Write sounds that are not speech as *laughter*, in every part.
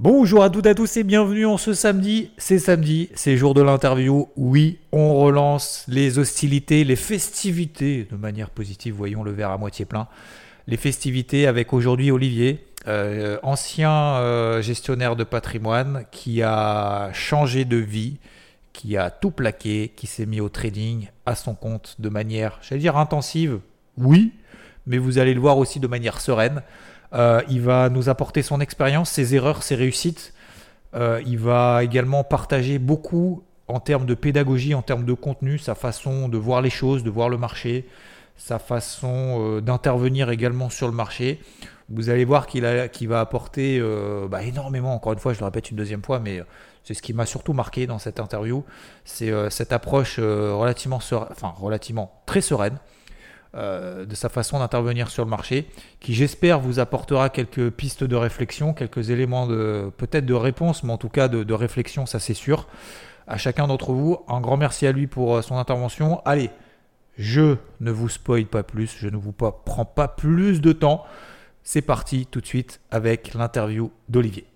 Bonjour à toutes et à tous et bienvenue en ce samedi. C'est samedi, c'est jour de l'interview. Oui, on relance les hostilités, les festivités de manière positive. Voyons le verre à moitié plein. Les festivités avec aujourd'hui Olivier, euh, ancien euh, gestionnaire de patrimoine qui a changé de vie, qui a tout plaqué, qui s'est mis au trading à son compte de manière, j'allais dire intensive, oui, mais vous allez le voir aussi de manière sereine. Euh, il va nous apporter son expérience, ses erreurs, ses réussites. il va également partager beaucoup en termes de pédagogie, en termes de contenu, sa façon de voir les choses, de voir le marché, sa façon d'intervenir également sur le marché. Vous allez voir qu'il va apporter euh, bah, énormément, encore une fois, je le répète une deuxième fois, mais euh, c'est ce qui m'a surtout marqué dans cette interview, c'est euh, cette approche relativement, relativement très sereine de sa façon d'intervenir sur le marché, qui j'espère vous apportera quelques pistes de réflexion, quelques éléments de peut-être de réponse, mais en tout cas de, réflexion, ça c'est sûr. À chacun d'entre vous, un grand merci à lui pour son intervention. Allez, je ne vous spoil pas plus, je ne vous prends pas plus de temps. C'est parti tout de suite avec l'interview d'Olivier.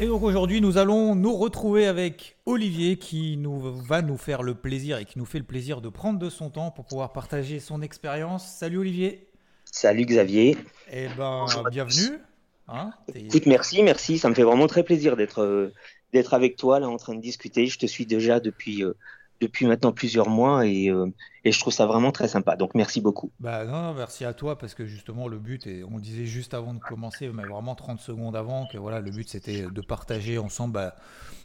Et donc aujourd'hui, nous allons nous retrouver avec Olivier qui nous va nous faire le plaisir et qui nous fait le plaisir de prendre de son temps pour pouvoir partager son expérience. Salut Olivier. Salut Xavier. Eh ben, bienvenue. Hein, Écoute, merci, merci. Ça me fait vraiment très plaisir d'être euh, d'être avec toi là en train de discuter. Je te suis déjà depuis euh, depuis maintenant plusieurs mois et, euh, et, je trouve ça vraiment très sympa. Donc merci beaucoup. Bah non, merci à toi parce que justement le but, et on disait juste avant de commencer, mais vraiment 30 secondes avant, que voilà, le but c'était de partager ensemble bah,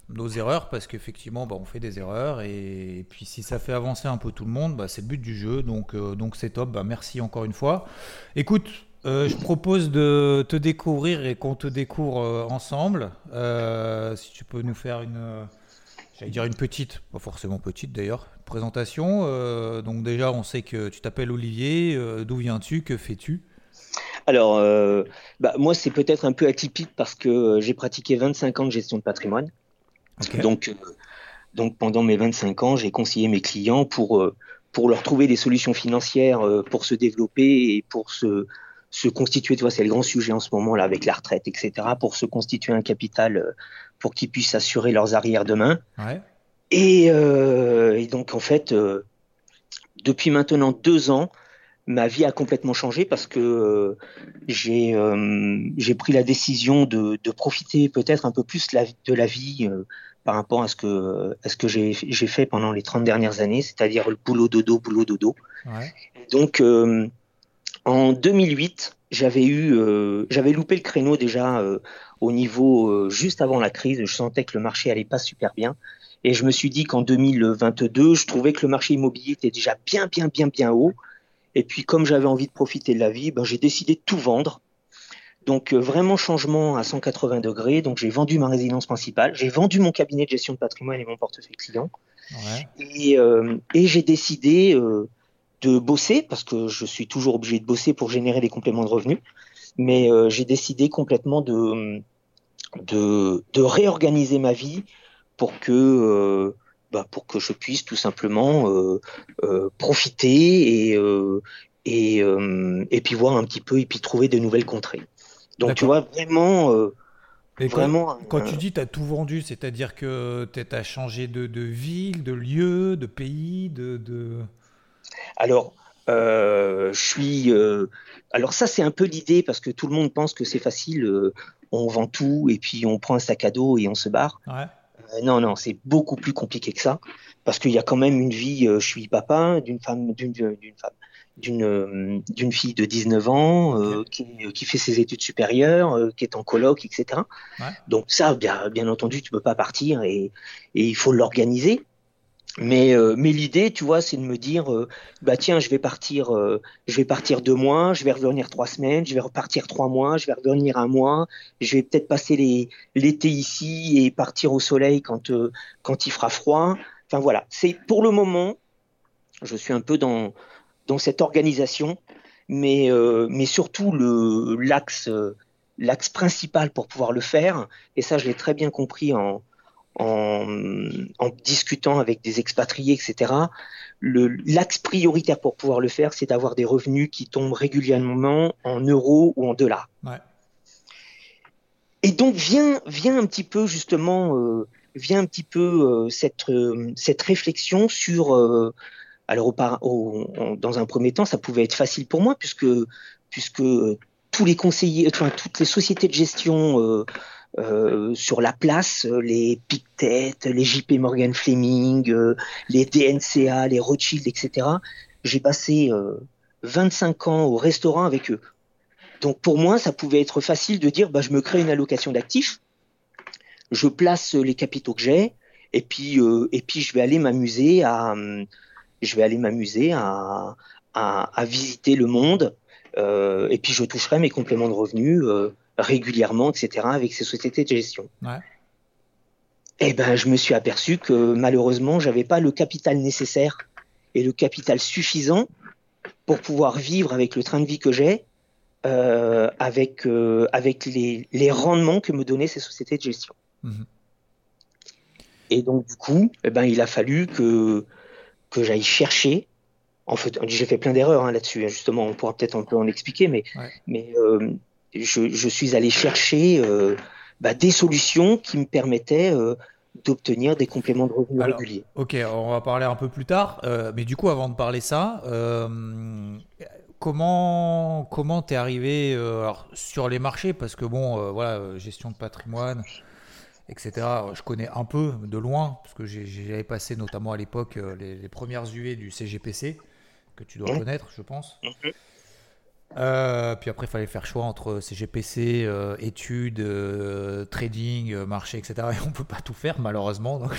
nos erreurs parce qu'effectivement bah, on fait des erreurs et, puis si ça fait avancer un peu tout le monde, bah, c'est le but du jeu. Donc euh, donc c'est top. Bah, merci encore une fois. Écoute. Euh, je propose de te découvrir et qu'on te découvre ensemble. si tu peux nous faire une, J'allais dire une petite, pas forcément petite d'ailleurs, présentation. Euh, donc déjà, on sait que tu t'appelles Olivier. Euh, d'où viens-tu? Que fais-tu? Alors, euh, bah, moi, c'est peut-être un peu atypique parce que j'ai pratiqué 25 ans de gestion de patrimoine. Donc, donc, pendant mes 25 ans, j'ai conseillé mes clients pour, pour leur trouver des solutions financières pour se développer et pour se, se constituer, tu vois, c'est le grand sujet en ce moment là avec la retraite, etc., pour se constituer un capital pour qu'ils puissent assurer leurs arrières demain. Euh, et, donc, en fait, euh, depuis maintenant deux ans, ma vie a complètement changé parce que euh, j'ai pris la décision de, profiter peut-être un peu plus de la vie par rapport à ce que, ce que j'ai fait pendant les 30 dernières années, c'est-à-dire le boulot dodo, boulot dodo. Donc, en 2008, j'avais eu, j'avais loupé le créneau déjà au niveau euh, juste avant la crise. Je sentais que le marché allait pas super bien. Et je me suis dit qu'en 2022, je trouvais que le marché immobilier était déjà bien, bien, bien, bien haut. Et puis, comme j'avais envie de profiter de la vie, ben, j'ai décidé de tout vendre. Donc, euh, vraiment changement à 180 degrés. Donc, j'ai vendu ma résidence principale, j'ai vendu mon cabinet de gestion de patrimoine et mon portefeuille client. Et, euh, et j'ai décidé de bosser, parce que je suis toujours obligé de bosser pour générer des compléments de revenus. Mais j'ai décidé complètement de, de, de réorganiser ma vie pour que, euh, bah, pour que je puisse tout simplement euh, euh, profiter et, et, et puis voir un petit peu et puis trouver de nouvelles contrées. Donc tu vois, vraiment... Vraiment, quand, tu dis tu as tout vendu, c'est-à-dire que tu as changé de, de, ville, de lieu, de pays, de... de... Alors, je suis... alors ça, c'est un peu l'idée, parce que tout le monde pense que c'est facile on vend tout et puis on prend un sac à dos et on se barre. Euh, non, non, c'est beaucoup plus compliqué que ça parce qu'il y a quand même une vie. Euh, je suis papa d'une femme, d'une femme, d'une euh, d'une fille de 19 ans qui, fait ses études supérieures, qui est en coloc, etc. Donc ça, bien, bien entendu, tu peux pas partir et, et il faut l'organiser. Mais, euh, mais l'idée, tu vois, c'est de me dire, euh, bah tiens, je vais partir, euh, je vais partir deux mois, je vais revenir trois semaines, je vais repartir trois mois, je vais revenir un mois, je vais peut-être passer l'été ici et partir au soleil quand, quand il fera froid. Enfin voilà, c'est pour le moment, je suis un peu dans, dans cette organisation, mais, mais surtout le, l'axe principal pour pouvoir le faire, et ça je l'ai très bien compris en, en, discutant avec des expatriés, etc. L'axe prioritaire pour pouvoir le faire, c'est d'avoir des revenus qui tombent régulièrement en euros ou en dollars. Et donc vient, vient un petit peu justement, euh, vient un petit peu euh, cette, euh, cette réflexion sur. alors dans un premier temps, ça pouvait être facile pour moi puisque puisque tous les conseillers, enfin toutes les sociétés de gestion euh, sur la place, euh, les Pictet, les JP Morgan Fleming, euh, les DNCA, les Rothschild, etc. J'ai passé 25 ans au restaurant avec eux. Donc pour moi, ça pouvait être facile de dire, bah, je me crée une allocation d'actifs, je place les capitaux que j'ai, et puis et puis je vais aller m'amuser à je vais aller m'amuser à, à, visiter le monde, et puis je toucherai mes compléments de revenus régulièrement, etc., avec ces sociétés de gestion. Et eh ben, je me suis aperçu que malheureusement, j'avais pas le capital nécessaire et le capital suffisant pour pouvoir vivre avec le train de vie que j'ai, euh, avec, euh, avec les, les, rendements que me donnaient ces sociétés de gestion. Mhm. Et donc, du coup, eh ben, il a fallu que, que j'aille chercher. En fait, j'ai fait plein d'erreurs hein, là-dessus, hein, justement, on pourra peut-être un peu en expliquer, mais, mais euh, je, suis allé chercher euh, bah, des solutions qui me permettaient euh, d'obtenir des compléments de revenus réguliers. Ok, on va parler un peu plus tard, euh, mais du coup, avant de parler ça, comment comment t'es arrivé sur les marchés? Parce que bon, voilà, gestion de patrimoine, etc. Je connais un peu de loin, parce que j'avais passé notamment à l'époque les, premières UE du CGPC, que tu dois mmh. connaître, je pense. Mmh. Euh, puis après, il fallait faire choix entre CGPC, euh, études, euh, trading, marché, etc. Et on ne peut pas tout faire, malheureusement. Donc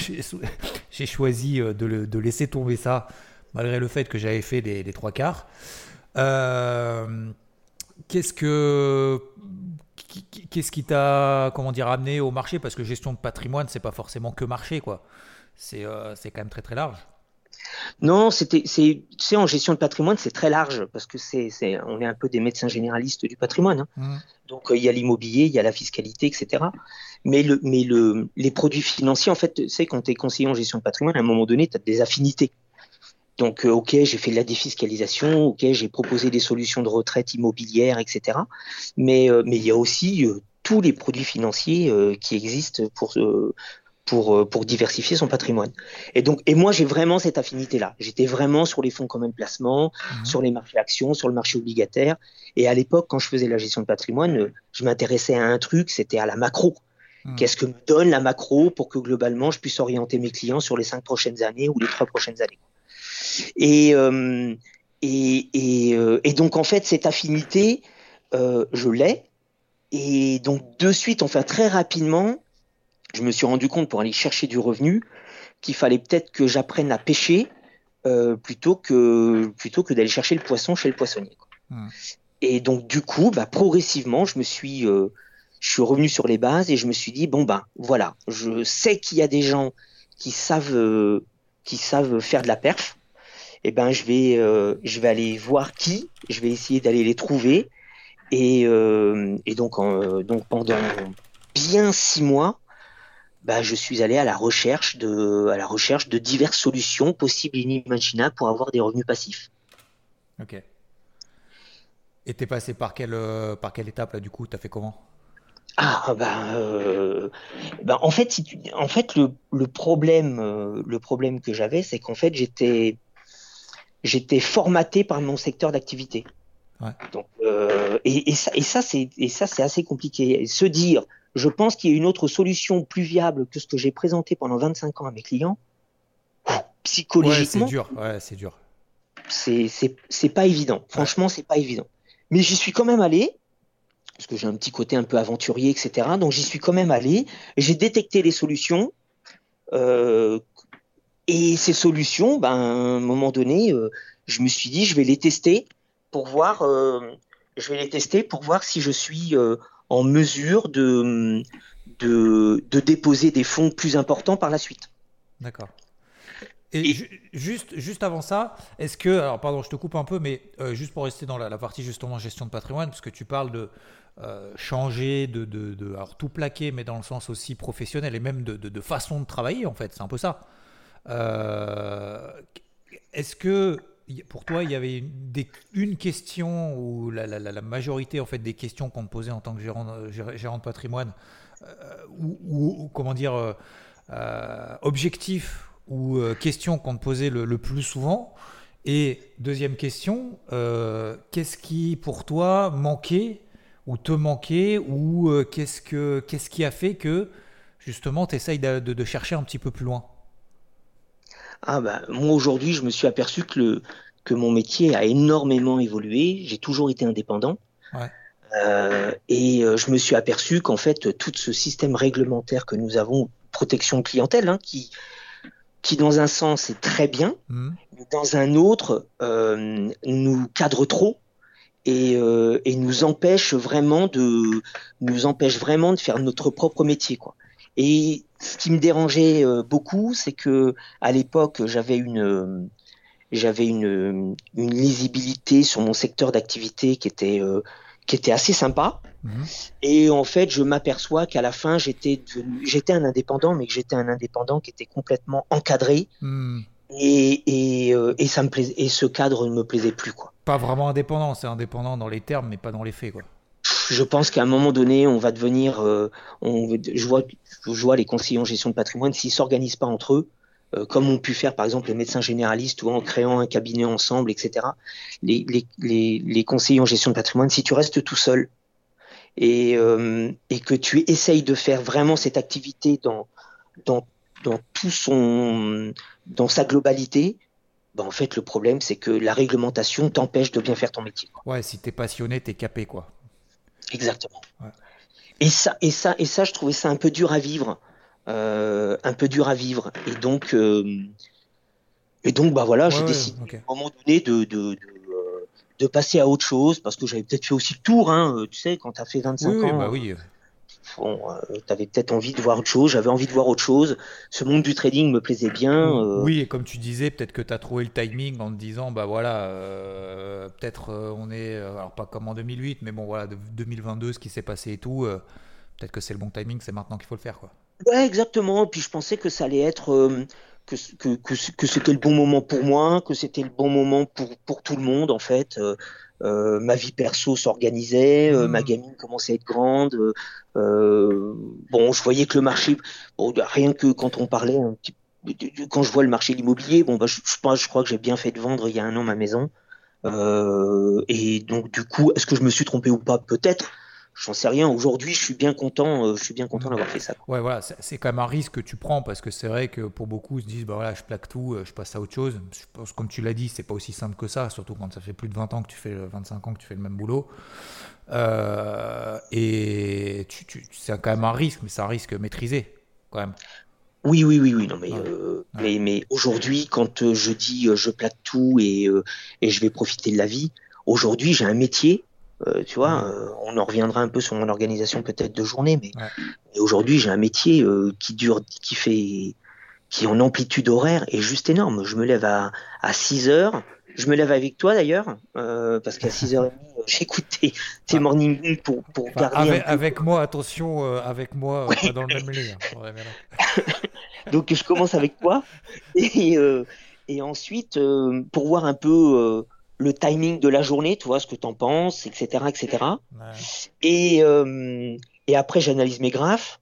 j'ai *laughs* choisi de, laisser tomber ça, malgré le fait que j'avais fait les, trois quarts. Qu'est-ce que. Qu'est-ce qui t'a, comment amené au marché? Parce que gestion de patrimoine, c'est pas forcément que marché, quoi. C'est quand même très large. Non, c'était, c'est, en gestion de patrimoine, c'est très large parce que c'est, c'est, on est un peu des médecins généralistes du patrimoine. Hein. Mmh. Donc euh, il y a l'immobilier, il y a la fiscalité, etc. Mais le, mais le, les produits financiers, en fait, tu sais, quand tu es conseiller en gestion de patrimoine, à un moment donné, tu as des affinités. Donc, euh, ok, j'ai fait de la défiscalisation, ok, j'ai proposé des solutions de retraite immobilière, etc. Mais, euh, mais il y a aussi tous les produits financiers qui existent pour, pour, euh, pour diversifier son patrimoine. Et donc, et moi, j'ai vraiment cette affinité-là. J'étais vraiment sur les fonds communs de placement, mhm. sur les marchés actions, sur le marché obligataire. Et à l'époque, quand je faisais la gestion de patrimoine, euh, je m'intéressais à un truc, c'était à la macro. Mhm. Qu'est-ce que me donne la macro pour que globalement, je puisse orienter mes clients sur les cinq prochaines années ou les trois prochaines années? Et, euh, et, et, et, donc, en fait, cette affinité, euh, je l'ai. Et donc, de suite, enfin, très rapidement, je me suis rendu compte pour aller chercher du revenu qu'il fallait peut-être que j'apprenne à pêcher euh, plutôt que plutôt que d'aller chercher le poisson chez le poissonnier. Hmm. Et donc du coup, bah, progressivement, je me suis euh, je suis revenu sur les bases et je me suis dit bon ben voilà, je sais qu'il y a des gens qui savent euh, qui savent faire de la perf. Et eh ben je vais je vais aller voir qui, je vais essayer d'aller les trouver et, et donc donc pendant bien six mois, bah, je suis allé à la recherche de, à la recherche de diverses solutions possibles et inimaginables pour avoir des revenus passifs. Ok. Et t'es passé par quelle, euh, par quelle étape là du coup? T'as fait comment? Ah ben, ben, en fait, si tu, en fait le, le problème, euh, le problème que j'avais, c'est qu'en fait j'étais, j'étais formaté par mon secteur d'activité. Ouais. Donc, et, et, ça, et ça c'est, et ça c'est assez compliqué. Se dire, je pense qu'il y a une autre solution plus viable que ce que j'ai présenté pendant 25 ans à mes clients. Psychologiquement. c'est dur. Ouais, c'est dur. C'est pas évident. Franchement, c'est pas évident. Mais j'y suis quand même allé, parce que j'ai un petit côté un peu aventurier, etc. Donc j'y suis quand même allé. J'ai détecté les solutions. Euh, Et ces solutions, ben, à un moment donné, euh, je me suis dit, je vais les tester pour voir, euh, je vais les tester pour voir si je suis euh, en mesure de, de, de, déposer des fonds plus importants par la suite. D'accord. Et, juste, juste avant ça, est-ce que, alors pardon, je te coupe un peu, mais juste pour rester dans la, la, partie justement gestion de patrimoine, parce que tu parles de changer, de, de, de, alors tout plaquer, mais dans le sens aussi professionnel et même de, de façon de travailler en fait, c'est un peu ça. Euh, est-ce que pour toi, il y avait une, question ou la, majorité en fait des questions qu'on te posait en tant que gérant, gérant de patrimoine, euh, ou, comment dire, euh, objectif ou question qu'on te posait le, plus souvent. Et deuxième question, qu'est-ce qui pour toi manquait ou te manquait ou qu'est-ce que qu'est-ce qui a fait que justement tu essayes de chercher un petit peu plus loin? Ah bah, moi aujourd'hui, je me suis aperçu que, le, que mon métier a énormément évolué. J'ai toujours été indépendant. Euh, et euh, je me suis aperçu qu'en fait, tout ce système réglementaire que nous avons, protection clientèle, hein, qui, qui dans un sens est très bien, mmh. dans un autre euh, nous cadre trop et, euh, et, nous empêche vraiment de nous empêche vraiment de faire notre propre métier quoi. Et ce qui me dérangeait euh, beaucoup, c'est que à l'époque, j'avais une euh, j'avais une, une, lisibilité sur mon secteur d'activité qui était euh, qui était assez sympa. Mhm. Et en fait, je m'aperçois qu'à la fin, j'étais j'étais un indépendant, mais que j'étais un indépendant qui était complètement encadré. Mhm. Et, et, et, ça me plaisait, et ce cadre ne me plaisait plus quoi. Pas vraiment indépendant, c'est indépendant dans les termes, mais pas dans les faits quoi je pense qu'à un moment donné, on va devenir. Euh, on, je, vois, je les conseillers en gestion de patrimoine, s'ils s'organisent pas entre eux, euh, comme ont pu faire par exemple les médecins généralistes ou en créant un cabinet ensemble, etc. Les, les, conseillers en gestion de patrimoine, si tu restes tout seul et, euh, que tu essayes de faire vraiment cette activité dans, dans, sa globalité, ben en fait, le problème, c'est que la réglementation t'empêche de bien faire ton métier. Ouais, si t'es passionné, t'es capé, quoi. Exactement. Et ça, et ça, et ça, je trouvais ça un peu dur à vivre, euh, un peu dur à vivre. Et donc, euh, et donc, bah voilà, j'ai décidé à un moment donné de, de, de, euh, de, passer à autre chose parce que j'avais peut-être fait aussi le tour, hein, tu sais, quand tu as fait 25 oui, ans. Bah oui. Bon, euh, tu avais peut-être envie de voir autre chose, j'avais envie de voir autre chose. Ce monde du trading me plaisait bien. Euh. Oui, et comme tu disais, peut-être que tu as trouvé le timing en te disant, bah voilà, euh, peut-être on est, alors pas comme en 2008, mais bon voilà, 2022, ce qui s'est passé et tout, peut-être que c'est le bon timing, c'est maintenant qu'il faut le faire. quoi. Ouais, exactement. Puis je pensais que ça allait être. que, que, que, que c'était le bon moment pour moi, que c'était le bon moment pour, pour tout le monde en fait. Euh, ma vie perso s'organisait, euh, ma mmh. gamine commençait à être grande. Euh, bon, je voyais que le marché, bon, rien que quand on parlait un petit quand je vois le marché de l'immobilier, bon, bah, je, je, je crois que j'ai bien fait de vendre il y a un an ma maison. et donc, du coup, est-ce que je me suis trompé ou pas? Peut-être. J'en sais rien. Aujourd'hui, je suis bien content. Euh, je suis bien content d'avoir fait ça. Ouais, voilà, c'est quand même un risque que tu prends parce que c'est vrai que pour beaucoup se disent, bah voilà, je plaque tout, euh, je passe à autre chose. Je pense, comme tu l'as dit, c'est pas aussi simple que ça, surtout quand ça fait plus de 20 ans que tu fais, 25 ans que tu fais le même boulot. Euh, et tu, tu, c'est quand même un risque, mais c'est un risque maîtrisé quand même. Oui, oui, oui, oui. Non, mais, mais, mais aujourd'hui, quand je dis je plaque tout et, et je vais profiter de la vie, aujourd'hui, j'ai un métier euh, tu vois, euh, on en reviendra un peu sur mon organisation peut-être de journée, mais aujourd'hui j'ai un métier euh, qui dure, qui fait, qui en amplitude horaire est juste énorme. Je me lève à, à 6 heures. Je me lève avec toi d'ailleurs, parce qu'à 6h30, *laughs* j'écoute tes, tes morning pour, pour garder. Avec, moi, attention, avec moi, pas dans le même lit. Hein. *laughs* *laughs* Donc je commence avec toi, et, et ensuite, pour voir un peu le timing de la journée, tu vois, ce que tu en penses, etc. etc. Et, euh, et après, j'analyse mes graphes.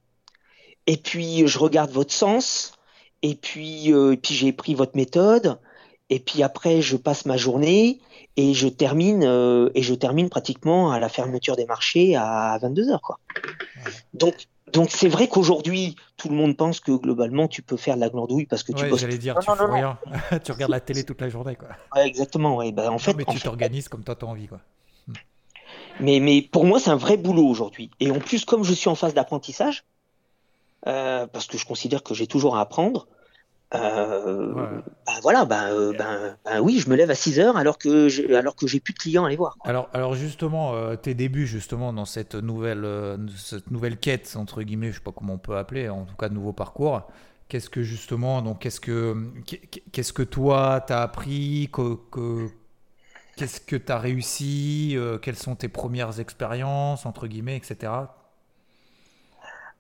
Et puis, je regarde votre sens. Et puis, euh, puis j'ai pris votre méthode. Et puis après, je passe ma journée et je termine euh, et je termine pratiquement à la fermeture des marchés à 22 heures, quoi. Donc, donc c'est vrai qu'aujourd'hui, tout le monde pense que globalement, tu peux faire de la glandouille parce que tu bosses. J'allais dire, tu fais rien. *laughs* tu regardes la télé toute la journée, quoi. Ouais, exactement. Ouais. Bah, en fait, mais tu t'organises comme toi, tu as envie, quoi. Hmm. Mais, mais pour moi, c'est un vrai boulot aujourd'hui. Et en plus, comme je suis en phase d'apprentissage, euh, parce que je considère que j'ai toujours à apprendre, euh, bah, voilà, bah, euh, ben, ben, oui, je me lève à 6 heures alors que j'ai, alors que j'ai plus de clients à aller voir. Alors, alors justement, euh, tes débuts justement dans cette nouvelle, cette nouvelle quête entre guillemets, je sais pas comment on peut appeler, en tout cas de nouveau parcours. Qu'est-ce que justement, donc qu'est-ce que, qu'est-ce que toi t'as appris, que, qu'est-ce que t'as réussi, quelles sont tes premières expériences entre guillemets, etc.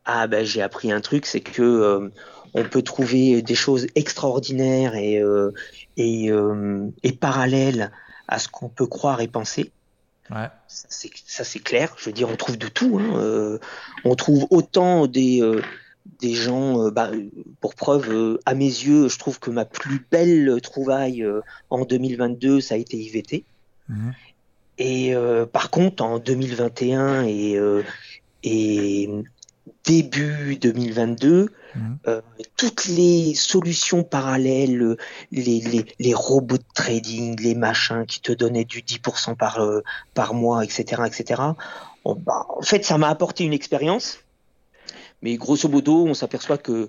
Ah ben j'ai appris un truc, c'est que on peut trouver des choses extraordinaires et, euh, et, euh, et, parallèles à ce qu'on peut croire et penser. Ouais. Ça c'est clair. Je veux dire, on trouve de tout. Hein. Euh, on trouve autant des, des gens, bah, pour preuve, à mes yeux, je trouve que ma plus belle trouvaille en 2022, ça a été IVT. Mhm. Et par contre, en 2021 et, et début 2022, Mhm. Euh, toutes les solutions parallèles, les, les, robots de trading, les machins qui te donnaient du 10% par, euh, par mois, etc., etc. Bah, en fait, ça m'a apporté une expérience, mais grosso modo, on s'aperçoit que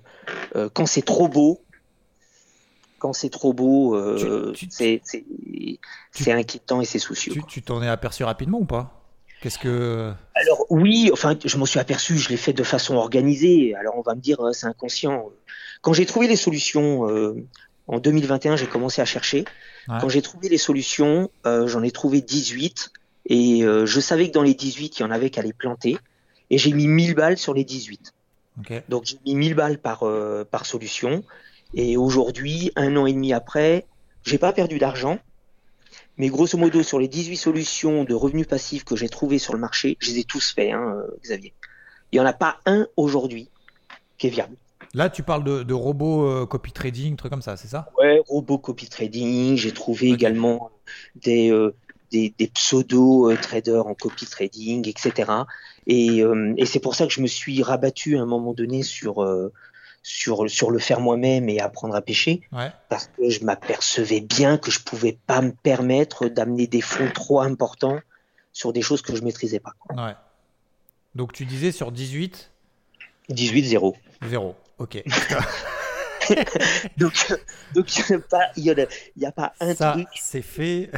euh, quand c'est trop beau, quand c'est trop beau, c'est inquiétant et c'est soucieux. Tu t'en es aperçu rapidement ou pas? Qu'est-ce que Alors oui, enfin je m'en suis aperçu, je l'ai fait de façon organisée. Alors on va me dire euh, c'est inconscient. Quand j'ai trouvé les solutions euh, en 2021, j'ai commencé à chercher. Quand j'ai trouvé les solutions, euh, j'en ai trouvé 18 et je savais que dans les 18, il y en avait qu'à les planter et j'ai mis 1000 balles sur les 18. Donc j'ai mis 1000 balles par par solution et aujourd'hui, un an et demi après, j'ai pas perdu d'argent mais grosso modo, sur les 18 solutions de revenus passifs que j'ai trouvées sur le marché, je les ai tous faits, hein, euh, Xavier. Il n'y en a pas un aujourd'hui qui est viable. Là, tu parles de, robots euh, copy trading, trucs comme ça, c'est ça? Ouais, robots copy trading. J'ai trouvé également des, euh, des, pseudo traders en copy trading, etc. Et, et c'est pour ça que je me suis rabattu à un moment donné sur sur, sur le faire moi-même et apprendre à pêcher, parce que je m'apercevais bien que je pouvais pas me permettre d'amener des fonds trop importants sur des choses que je maîtrisais pas. Ouais. Donc tu disais sur 18 18, 0. 0, ok. *laughs* donc, donc il n'y a, pas un Ça, truc. c'est fait.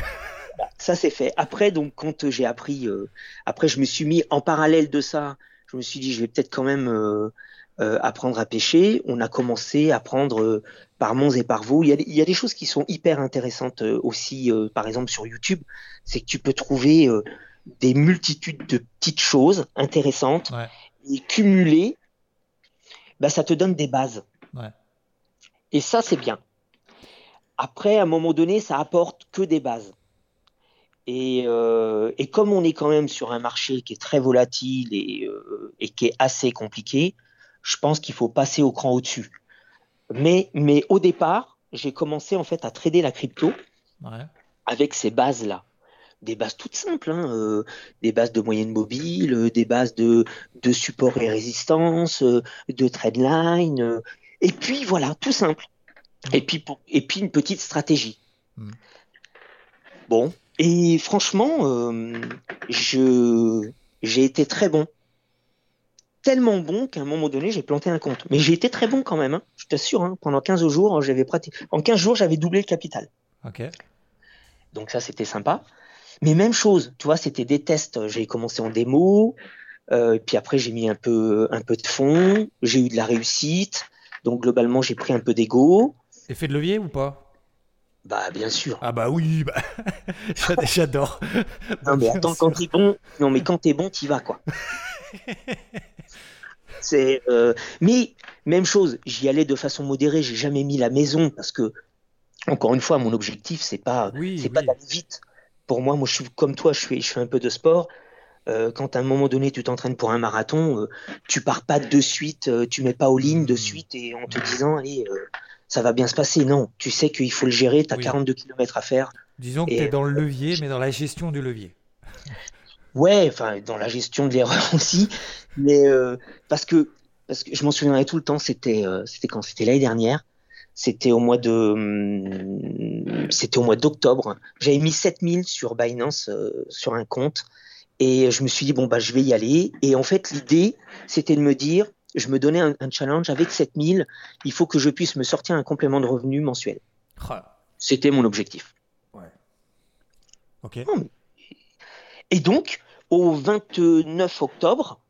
Ça, c'est fait. Après, donc, quand j'ai appris, euh, après, je me suis mis en parallèle de ça, je me suis dit, je vais peut-être quand même euh, euh, apprendre à pêcher, on a commencé à prendre euh, par monts et par veaux. Il y, a, il y, a, des choses qui sont hyper intéressantes euh, aussi, par exemple sur YouTube, c'est que tu peux trouver des multitudes de petites choses intéressantes et cumulées, bah, ça te donne des bases. Ouais. Et ça, c'est bien. Après, à un moment donné, ça apporte que des bases. Et, euh, et, comme on est quand même sur un marché qui est très volatile et, euh, et qui est assez compliqué, je pense qu'il faut passer au cran au-dessus. Mais, mais au départ, j'ai commencé en fait à trader la crypto avec ces bases-là. Des bases toutes simples, hein, euh, des bases de moyenne mobile, euh, des bases de, de support et résistance, euh, de trendline, et puis voilà, tout simple. Et puis, et puis une petite stratégie. Hmm. Bon, et franchement, je, j'ai été très bon tellement bon qu'à un moment donné, j'ai planté un compte. Mais j'ai été très bon quand même, hein. je t'assure. Hein. pendant 15 jours, j'avais pratiqué. En 15 jours, j'avais doublé le capital. Ok. Donc ça, c'était sympa. Mais même chose, tu vois, c'était des tests. J'ai commencé en démo, euh, puis après j'ai mis un peu, un peu de fond, j'ai eu de la réussite. Donc globalement, j'ai pris un peu d'ego. Effet de levier ou pas? Bah bien sûr. Ah bah oui, bah... *laughs* *laughs* j'adore. non mais attends, quand t'es bon, non mais quand t'es bon, t'y vas quoi. *laughs* C'est, euh, mais même chose, j'y allais de façon modérée. J'ai jamais mis la maison parce que, encore une fois, mon objectif c'est pas, c'est pas d'aller vite. Pour moi, moi je suis comme toi, je fais, je fais un peu de sport. Euh, quand à un moment donné tu t'entraînes pour un marathon, euh, tu pars pas de suite, tu mets pas aux lignes de hmm. suite et en te disant allez ça va bien se passer. Non, tu sais qu'il faut le gérer, tu as 42 km à faire. Disons que tu es dans le levier, mais dans la gestion du levier. Ouais, enfin dans la gestion de l'erreur *laughs* aussi, mais euh, parce que parce que je m'en souviendrai tout le temps. C'était euh, c'était quand? C'était l'année dernière. C'était au mois de hum, c'était au mois d'octobre. J'avais mis 7000 sur Binance euh, sur un compte et je me suis dit bon bah je vais y aller. Et en fait l'idée c'était de me dire je me donnais un, challenge avec 7000, il faut que je puisse me sortir un complément de revenu mensuel. C'était mon objectif. Ouais. Ok. Et donc, au 29 octobre,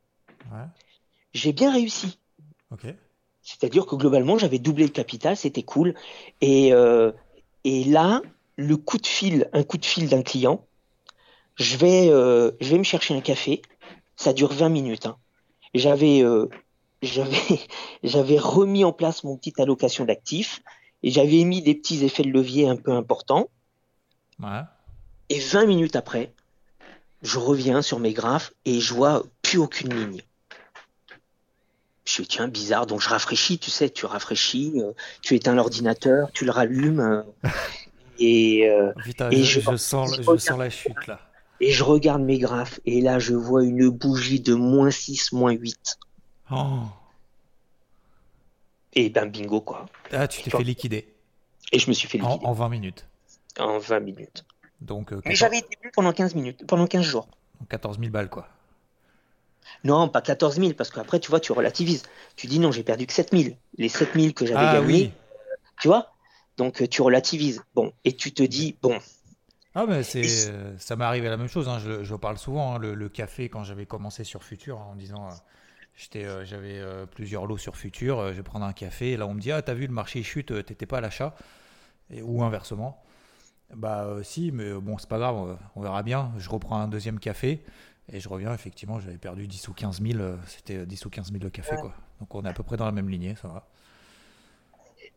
j'ai bien réussi. C'est-à-dire que globalement, j'avais doublé le capital, c'était cool. Et, euh, et là, le coup de fil, un coup de fil d'un client, je vais, euh, je vais me chercher un café. Ça dure 20 minutes. Hein. J'avais, euh, *laughs* j'avais, j'avais remis en place mon petite allocation d'actifs et j'avais mis des petits effets de levier un peu importants. Et 20 minutes après, je reviens sur mes graphes et je vois plus aucune ligne. Je dis, tiens, bizarre. Donc, je rafraîchis, tu sais, tu rafraîchis, euh, tu éteins l'ordinateur, tu le rallumes. Euh, et, euh, et je, sens, je, sens la chute là. Et je regarde mes graphes et là, je vois une bougie de moins 6, moins 8. Et ben, bingo, quoi. Ah, tu t'es fait liquider. Et je me suis fait liquider. En, 20 minutes. En 20 minutes. Donc, Mais j'avais été pendant 15 minutes, pendant 15 jours. 14 000 balles, quoi. Non, pas 14 000, parce qu'après, tu vois, tu relativises. Tu dis non, j'ai perdu que 7 000. Les 7 000 que j'avais ah, gagnés, tu vois Donc, euh, tu relativises. Bon, et tu te dis, bon. Ah, mais c'est, euh, ça m'est arrivé la même chose. Hein. Je, parle souvent, hein, le, café, quand j'avais commencé sur Futur, hein, en disant. Euh, j'étais, j'avais plusieurs lots sur Futur, je vais prendre un café, et là on me dit Ah, t'as vu, le marché chute, t'étais pas à l'achat, ou inversement. Bah, si, mais bon, c'est pas grave, on verra bien. Je reprends un deuxième café, et je reviens, effectivement, j'avais perdu 10 ou 15 000, euh, c'était 10 ou 15 000 de café, quoi. Donc on est à peu près dans la même lignée, ça va.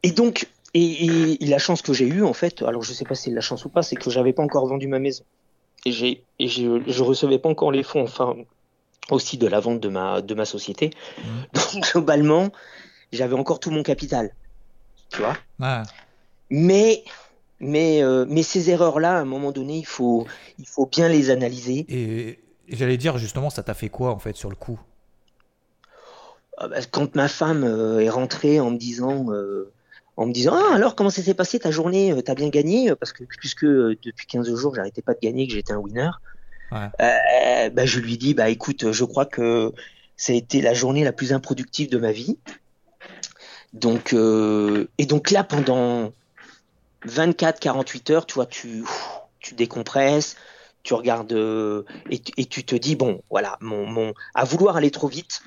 Et donc, et, la chance que j'ai eue, en fait, alors je sais pas si c'est la chance ou pas, c'est que j'avais pas encore vendu ma maison. Et, j'ai, et je, je recevais pas encore les fonds, enfin, aussi de la vente de ma, de ma société. Mmh. Donc, globalement, j'avais encore tout mon capital. Tu vois? Mais mais, euh, mais ces erreurs-là, à un moment donné, il faut, il faut bien les analyser. Et, J'allais dire justement, ça t'a fait quoi en fait sur le coup? Ah, bah, Quand ma femme euh, est rentrée en me disant, euh, en me disant, ah alors comment ça s'est passé ta journée T'as bien gagné? Parce que puisque depuis 15 jours j'arrêtais pas de gagner, que j'étais un winner. bah, je lui dis, bah écoute, je crois que ça a été la journée la plus improductive de ma vie. Donc et donc là pendant 24-48 heures, tu vois, tu tu décompresses, tu regardes euh, et, tu te dis bon, voilà, mon, mon, à vouloir aller trop vite,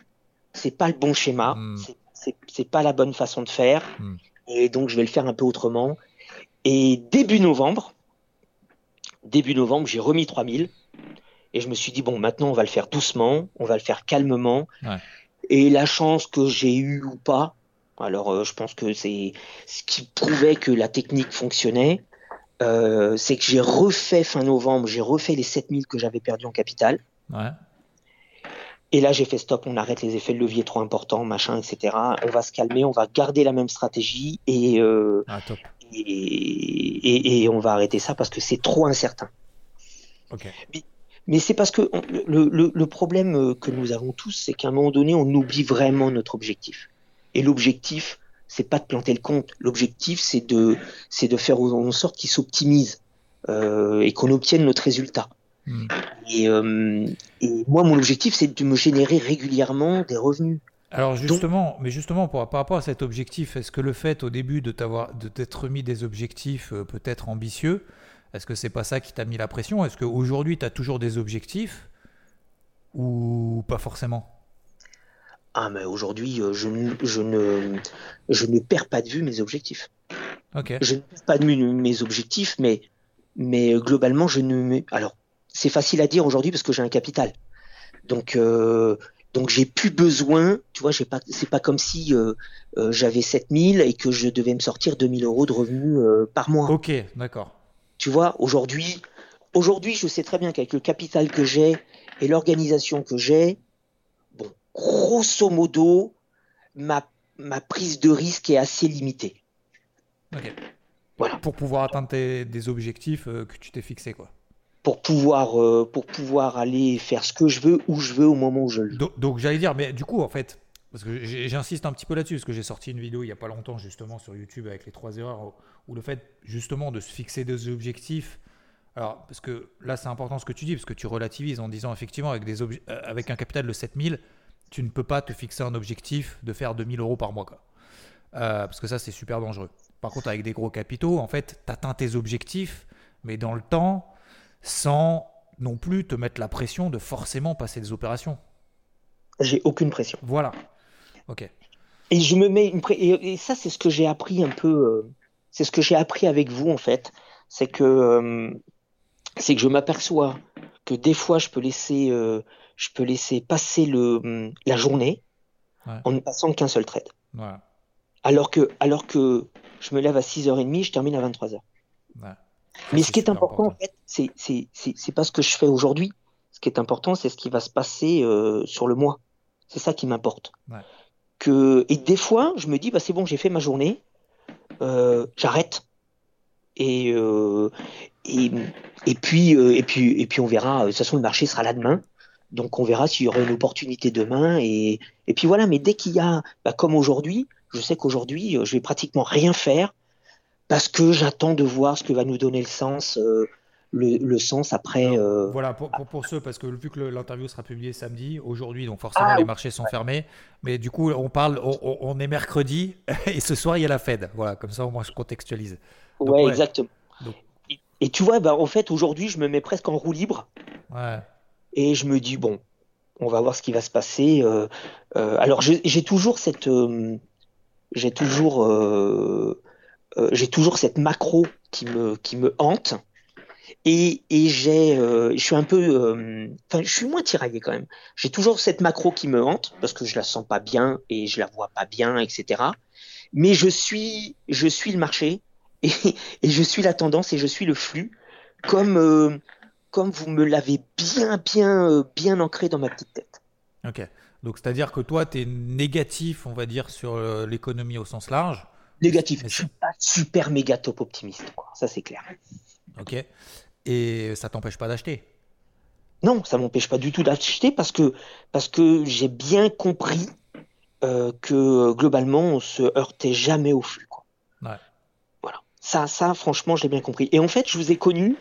c'est pas le bon schéma, hmm. c'est pas la bonne façon de faire, hmm. et donc je vais le faire un peu autrement. Et début novembre, début novembre, j'ai remis 3000 et je me suis dit bon, maintenant on va le faire doucement, on va le faire calmement. Et la chance que j'ai eue ou pas, alors euh, je pense que c'est ce qui prouvait que la technique fonctionnait. Euh, c'est que j'ai refait fin novembre, j'ai refait les 7000 que j'avais perdus en capital. Et là, j'ai fait stop, on arrête les effets de levier trop importants, machin, etc. On va se calmer, on va garder la même stratégie et, euh, ah, et, on va arrêter ça parce que c'est trop incertain. Mais, c'est parce que le, problème euh, que nous avons tous, c'est qu'à un moment donné, on oublie vraiment notre objectif. Et l'objectif, c'est pas de planter le compte. L'objectif, c'est de, c'est de faire en sorte qu'il s'optimise euh, et qu'on obtienne notre résultat. Hmm. Euh, et, moi, mon objectif, c'est de me générer régulièrement des revenus. Alors justement, mais justement par rapport à cet objectif, est-ce que le fait au début de t'avoir de t'être mis des objectifs euh, peut-être ambitieux, est-ce que c'est pas ça qui t'a mis la pression? Est-ce qu'aujourd'hui tu as toujours des objectifs? Ou pas forcément? Ah, mais aujourd'hui, euh, je, je, ne, je ne perds pas de vue mes objectifs. Je ne perds pas de vue mes objectifs, mais, mais euh, globalement, je ne. Alors, c'est facile à dire aujourd'hui parce que j'ai un capital. Donc, euh, donc j'ai plus besoin. Tu vois, j'ai pas. C'est pas comme si euh, euh, j'avais 7000 et que je devais me sortir 2000 euros de revenus par mois. Ok, d'accord. Tu vois, aujourd'hui, aujourd'hui, je sais très bien qu'avec le capital que j'ai et l'organisation que j'ai, grosso modo, ma, ma prise de risque est assez limitée. Voilà. Pour pouvoir atteindre des objectifs euh, que tu t'es fixé, quoi. Pour pouvoir, euh, pour pouvoir aller faire ce que je veux, où je veux, au moment où je le veux. Donc, j'allais dire, mais du coup, en fait, parce que j'insiste un petit peu là-dessus, parce que j'ai sorti une vidéo il n'y a pas longtemps, justement, sur YouTube avec les trois erreurs, où le fait, justement, de se fixer des objectifs. Alors, parce que là, c'est important ce que tu dis, parce que tu relativises en disant, effectivement, avec, des euh, avec un capital de 7000, tu ne peux pas te fixer un objectif de faire 2000 euros par mois. Quoi. Euh, parce que ça, c'est super dangereux. Par contre, avec des gros capitaux, en fait, tu atteins tes objectifs, mais dans le temps, sans non plus te mettre la pression de forcément passer des opérations. J'ai aucune pression. Voilà. Ok. Et je me mets une et, ça, c'est ce que j'ai appris un peu. Euh, c'est ce que j'ai appris avec vous, en fait. C'est que, euh, c'est que je m'aperçois que des fois, je peux laisser, je peux laisser passer le, la journée en ne passant qu'un seul trade. Alors, que, alors que je me lève à 6h30, je termine à 23h. Mais ce qui est important, en fait, c'est, c'est, c'est, pas ce que je fais aujourd'hui. Ce qui est important, c'est ce qui va se passer euh, sur le mois. C'est ça qui m'importe. Que, et des fois, je me dis, bah, c'est bon, j'ai fait ma journée, euh, j'arrête. Et, euh, et, et, puis, et, puis, et puis, on verra. De toute façon, le marché sera là demain. Donc, on verra s'il y aura une opportunité demain. Et, et puis voilà. Mais dès qu'il y a, bah, comme aujourd'hui, je sais qu'aujourd'hui, je vais pratiquement rien faire parce que j'attends de voir ce que va nous donner le sens. Euh, le, sens après. Euh, voilà, pour, pour, ceux, parce que vu que l'interview sera publiée samedi, aujourd'hui, donc forcément ah, les marchés sont fermés. Mais du coup, on parle, on, est mercredi *laughs* et ce soir, il y a la Fed. Voilà, comme ça, au moins, je contextualise. ouais, exactement. Et, tu vois, bah, en fait, aujourd'hui, je me mets presque en roue libre. Ouais. Et je me dis, bon, on va voir ce qui va se passer. Euh, alors, j'ai toujours cette. j'ai toujours euh, j'ai toujours cette macro qui me, qui me hante. Et, et j'ai, euh, je suis un peu, euh, enfin, je suis moins tiraillé quand même. J'ai toujours cette macro qui me hante parce que je la sens pas bien et je la vois pas bien, etc. Mais je suis, je suis le marché et, et je suis la tendance et je suis le flux, comme, comme vous me l'avez bien, bien, bien ancré dans ma petite tête. Ok. Donc, c'est-à-dire que toi, tu es négatif, on va dire, sur l'économie au sens large. Négatif. Je suis pas super méga top optimiste, quoi. Ça, c'est clair. Ok. Et ça t'empêche pas d'acheter? Non, ça m'empêche pas du tout d'acheter parce que, parce que j'ai bien compris euh, que globalement, on se heurtait jamais au flux. Quoi. Ouais. Voilà. Ça, ça, franchement, je l'ai bien compris. Et en fait, je vous ai connu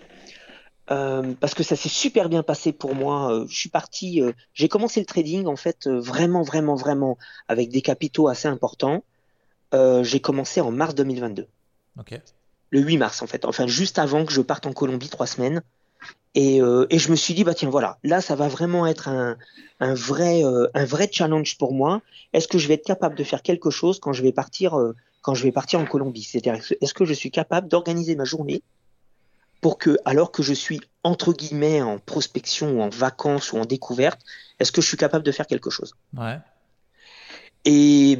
euh, parce que ça s'est super bien passé pour moi. Euh, je suis parti, j'ai commencé le trading en fait vraiment, vraiment, vraiment avec des capitaux assez importants. Euh, j'ai commencé en mars 2022. Le 8 mars, en fait. Enfin, juste avant que je parte en Colombie trois semaines. Et, euh, et, je me suis dit, bah tiens, voilà, là, ça va vraiment être un, un vrai, euh, un vrai challenge pour moi. Est-ce que je vais être capable de faire quelque chose quand je vais partir, quand je vais partir en Colombie? C'est-à-dire, est-ce que je suis capable d'organiser ma journée pour que, alors que je suis entre guillemets en prospection ou en vacances ou en découverte, est-ce que je suis capable de faire quelque chose? Ouais. Et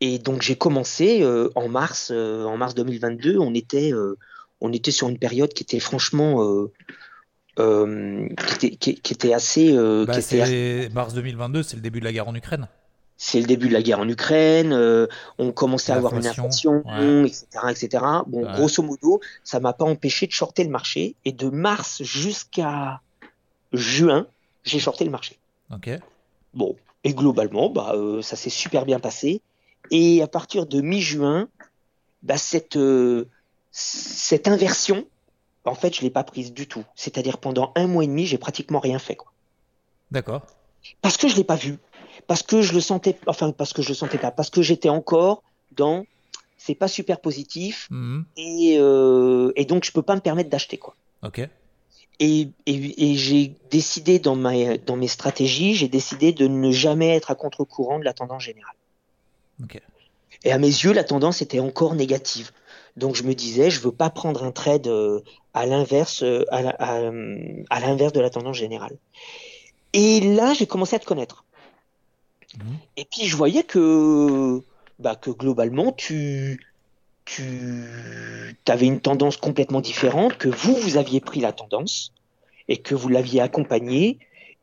et donc j'ai commencé euh, en mars, euh, en mars 2022. On était, euh, on était sur une période qui était franchement, qui était, qui, était, assez. Bah, était... Mars 2022, c'est le début de la guerre en Ukraine. C'est le début de la guerre en Ukraine. on commençait à avoir une inflation, etc., etc. Bon, grosso modo, ça m'a pas empêché de shorter le marché. Et de mars jusqu'à juin, j'ai shorté le marché. Ok. Bon, et globalement, bah, ça s'est super bien passé. Et à partir de mi-juin, bah, cette, euh, cette inversion, en fait, je l'ai pas prise du tout. C'est-à-dire pendant un mois et demi, j'ai pratiquement rien fait. D'accord. Parce que je l'ai pas vu, parce que je le sentais, enfin parce que je le sentais pas, parce que j'étais encore dans, c'est pas super positif, mhm. et, euh, et donc je peux pas me permettre d'acheter quoi. Ok. Et, et, et j'ai décidé dans, ma, dans mes stratégies, j'ai décidé de ne jamais être à contre-courant de la tendance générale. Et à mes yeux, la tendance était encore négative. Donc je me disais, je veux pas prendre un trade euh, à l'inverse, euh, à, l'inverse de la tendance générale. Et là, j'ai commencé à te connaître. Mhm. Et puis je voyais que, bah, que globalement, tu, tu avais une tendance complètement différente, que vous, vous aviez pris la tendance et que vous l'aviez accompagnée.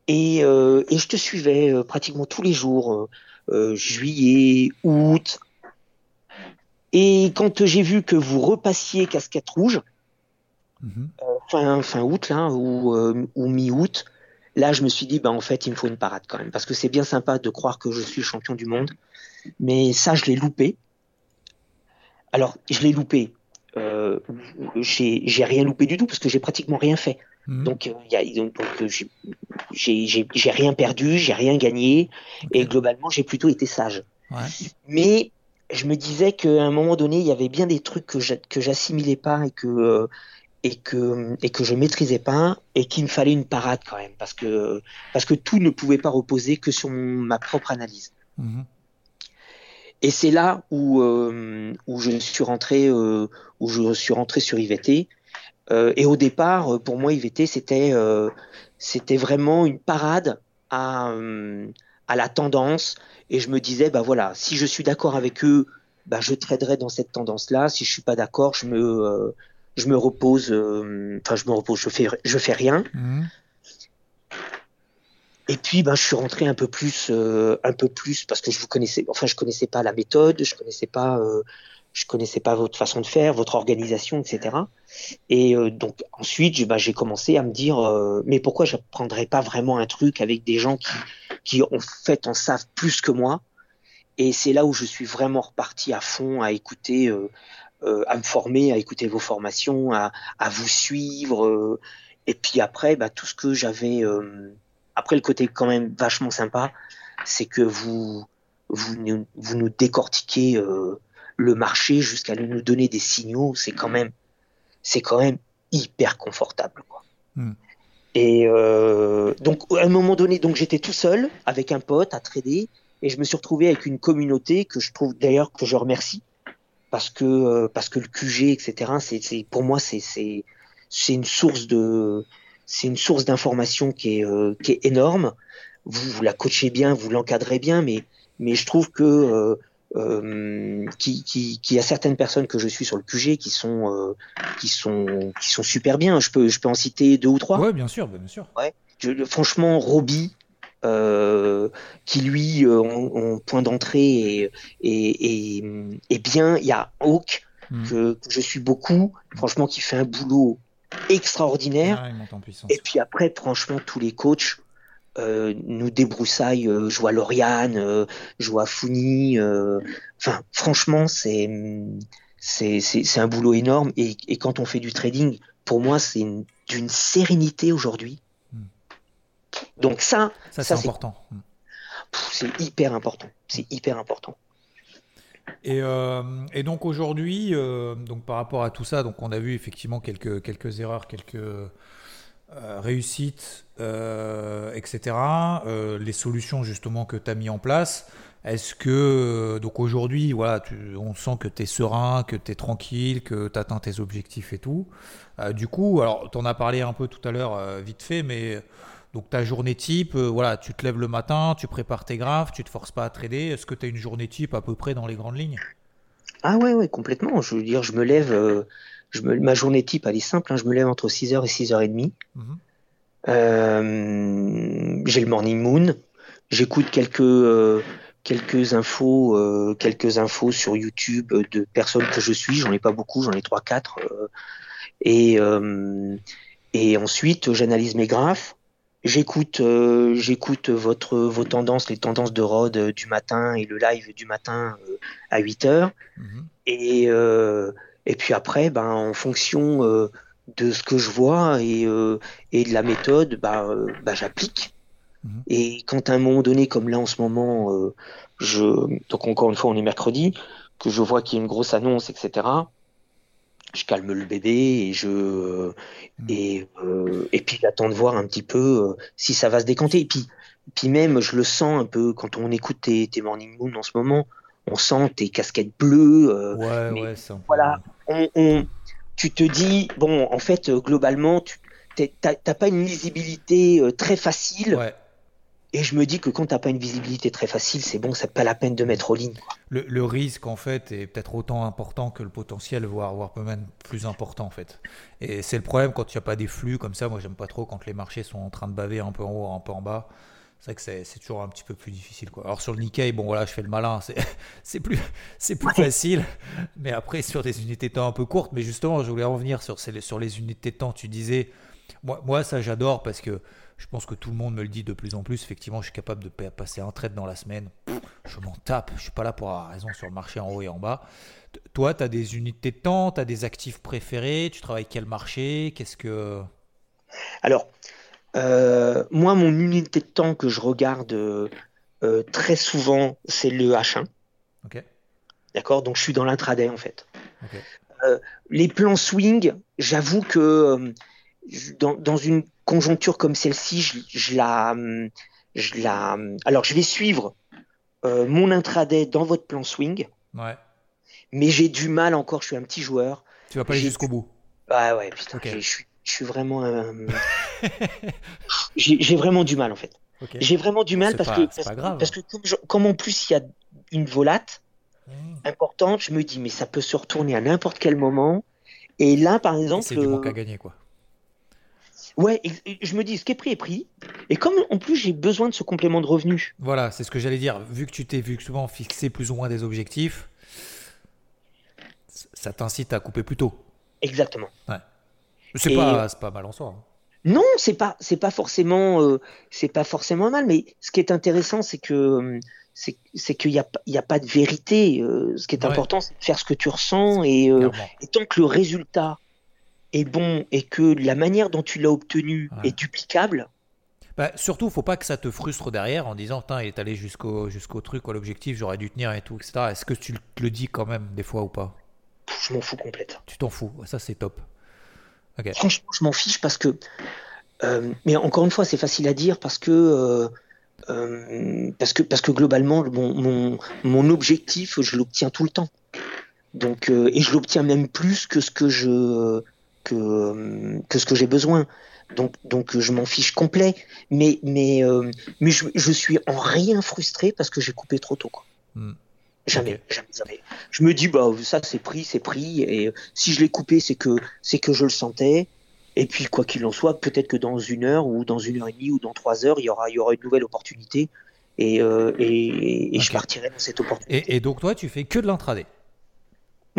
Et, euh, et, je te suivais pratiquement tous les jours. Euh, juillet, août. Et quand j'ai vu que vous repassiez casquette rouge, mhm. euh, fin, fin août là, ou, euh, ou mi-août, là je me suis dit, bah, en fait, il me faut une parade quand même. Parce que c'est bien sympa de croire que je suis champion du monde, mais ça, je l'ai loupé. Alors, je l'ai loupé. Euh, j'ai rien loupé du tout parce que j'ai pratiquement rien fait. Mhm. Donc, a, donc j'ai rien perdu, j'ai rien gagné, et globalement, j'ai plutôt été sage. Mais je me disais qu'à un moment donné, il y avait bien des trucs que j'assimilais pas et que et que et que je maîtrisais pas et qu'il me fallait une parade quand même parce que parce que tout ne pouvait pas reposer que sur ma propre analyse. Mhm. Et c'est là où euh, où je suis rentré euh, où je suis rentré sur IVT. Euh, et au départ, pour moi, IVT c'était c'était vraiment une parade à à la tendance. Et je me disais bah voilà, si je suis d'accord avec eux, bah je traderai dans cette tendance là. Si je suis pas d'accord, je me je me repose, euh, enfin je me repose, je fais, je fais rien. Mhm. Et puis, ben, je suis rentré un peu plus, euh, un peu plus, parce que je vous connaissais, enfin, je connaissais pas la méthode, je connaissais pas, euh, je connaissais pas votre façon de faire, votre organisation, etc. Et donc ensuite, ben, j'ai commencé à me dire, mais pourquoi je prendrais pas vraiment un truc avec des gens qui, qui en fait en savent plus que moi? Et c'est là où je suis vraiment reparti à fond à écouter, à me former, à écouter vos formations, à, à vous suivre. Euh, et puis après, bah, tout ce que j'avais. Euh, après, le côté quand même vachement sympa, c'est que vous, vous, nous, vous nous décortiquez le marché jusqu'à nous donner des signaux. C'est quand même, c'est quand même hyper confortable. Quoi. Hmm. Et euh, donc, à un moment donné, donc j'étais tout seul avec un pote à trader, et je me suis retrouvé avec une communauté que je trouve d'ailleurs que je remercie parce que euh, parce que le QG etc c'est pour moi c'est c'est c'est une source de c'est une source d'information qui est euh, qui est énorme vous vous la coachez bien vous l'encadrez bien mais mais je trouve que euh, euh, qui, qui, qui y a certaines personnes que je suis sur le QG qui sont euh, qui sont qui sont super bien. Je peux je peux en citer deux ou trois. Ouais, bien sûr, bien sûr. Ouais. Je, franchement, Roby, euh, qui lui euh, en, point d'entrée et, et, bien. Il y a Hawk hmm. que, je suis beaucoup, franchement, qui fait un boulot extraordinaire. et puis après, franchement, tous les coachs euh, nous débroussaillent. Euh, je vois Lauriane, euh, je vois Founi. Enfin, franchement, c'est c'est un boulot énorme. Et, et, quand on fait du trading, pour moi, c'est d'une sérénité aujourd'hui. Donc ça, ça, c'est important. C'est hyper important. C'est hyper important. Et, euh, et donc aujourd'hui, euh, donc par rapport à tout ça, donc on a vu effectivement quelques, quelques erreurs, quelques euh, réussites, etc. les solutions justement que tu as mis en place. Est-ce que, donc aujourd'hui, voilà, on sent que tu es serein, que tu es tranquille, que tu atteins tes objectifs et tout. du coup, alors tu en as parlé un peu tout à l'heure, vite fait, mais donc ta journée type, euh, voilà, tu te lèves le matin, tu prépares tes graphes, tu te forces pas à trader. Est-ce que tu as une journée type à peu près dans les grandes lignes? Ah ouais, ouais, complètement. Je veux dire, je me lève, euh, je me, ma journée type, elle est simple. Hein. je me lève entre 6h et 6h30. Mhm. Euh, j'ai le morning moon. J'écoute quelques quelques infos, quelques infos sur YouTube de personnes que je suis. J'en ai pas beaucoup, j'en ai trois, quatre. et et ensuite, j'analyse mes graphes. J'écoute, euh, j'écoute votre vos tendances, les tendances de Rod euh, du matin et le live du matin euh, à 8 heures. Mhm. Et et puis après, ben en fonction de ce que je vois et et de la méthode, bah, bah j'applique. Mhm. Et quand à un moment donné, comme là en ce moment, je donc encore une fois on est mercredi, que je vois qu'il y a une grosse annonce, etc je calme le bébé et je hmm. et euh, et puis j'attends de voir un petit peu euh, si ça va se décanter et puis puis même je le sens un peu quand on écoute tes, tes morning moon en ce moment on sent tes casquettes bleues euh, ouais ouais ça voilà on, on, tu te dis bon en fait globalement tu t'as pas une lisibilité très facile ouais. Et je me dis que quand tu n'as pas une visibilité très facile, c'est bon, c'est pas la peine de mettre au ligne. Le, risque, en fait, est peut-être autant important que le potentiel, voire, voire même plus important, en fait. Et c'est le problème quand il n'y a pas des flux comme ça. Moi, j'aime pas trop quand les marchés sont en train de baver un peu en haut, un peu en bas. C'est vrai que c'est toujours un petit peu plus difficile. Quoi. Alors sur le Nikkei, bon voilà, je fais le malin, c'est *laughs* plus, plus facile. Mais après, sur des unités de temps un peu courtes, mais justement, je voulais revenir sur, sur les unités de temps. Tu disais, moi, moi ça j'adore parce que je pense que tout le monde me le dit de plus en plus. Effectivement, je suis capable de passer un trade dans la semaine. je m'en tape. Je suis pas là pour avoir raison sur le marché en haut et en bas. Toi, tu as des unités de temps, tu as des actifs préférés. Tu travailles quel marché Qu'est-ce que. Alors, euh, moi, mon unité de temps que je regarde euh, euh, très souvent, c'est le H1. Ok. D'accord? Donc, je suis dans l'intraday, en fait. Ok. les plans swing, j'avoue que dans une conjoncture comme celle-ci, je, je la, je la. Alors, je vais suivre euh, mon intraday dans votre plan swing, Ouais. mais j'ai du mal encore. Je suis un petit joueur. Tu vas pas aller jusqu'au bout. Ah ouais, putain, Ok. j'ai- je suis, je suis vraiment. un- *laughs* j'ai vraiment du mal en fait. Ok. J'ai vraiment du mal parce pas- que parce, pas grave. parce que comme, je- comme en plus il y a une volate Mmh. importante, je me dis mais ça peut se retourner à n'importe quel moment. Et là par exemple, C'est du manque euh, à gagner, quoi. Ouais, et- je me dis ce qui est pris est pris. Et comme en plus j'ai besoin de ce complément de revenu, Voilà, c'est ce que j'allais dire. Vu que tu t'es vu que souvent fixé plus ou moins des objectifs, ça t'incite à couper plus tôt. exactement. C'est pas, pas mal en soi. hein. Non, c'est pas c'est pas forcément euh, c'est pas forcément mal, mais ce qui est intéressant, c'est que euh, c'est qu'il y a y a pas de vérité. euh, ce qui est Ouais. important, c'est de faire ce que tu ressens et, euh, et tant que le résultat est bon et que la manière dont tu l'as obtenu Ouais. est duplicable, Bah, surtout, faut pas que ça te frustre derrière en disant, Putain, il est allé jusqu'au jusqu'au truc, à l'objectif, j'aurais dû tenir et tout, etc. Est-ce que tu le dis quand même des fois ou pas? Je m'en fous complètement. Tu t'en fous. Ça, c'est top. Franchement, je m'en fiche parce que, euh, mais encore une fois, c'est facile à dire parce que, euh, euh, parce que, parce que globalement, mon, mon, mon objectif, je l'obtiens tout le temps. Donc, et je l'obtiens même plus que ce que je, que, que ce que j'ai besoin. Donc, donc, je m'en fiche complet. Mais, mais, euh, mais je, je suis en rien frustré parce que j'ai coupé trop tôt. Quoi. Hmm. Jamais, jamais, jamais. Je me dis, bah, ça, c'est pris, c'est pris. Et euh, si je l'ai coupé, c'est que, c'est que je le sentais. Et puis, quoi qu'il en soit, peut-être que dans une heure ou dans une heure et demie ou dans trois heures, il y aura, il y aura une nouvelle opportunité. Et, euh, et, et je partirai dans cette opportunité. Et, et donc, toi, tu fais que de l'intraday?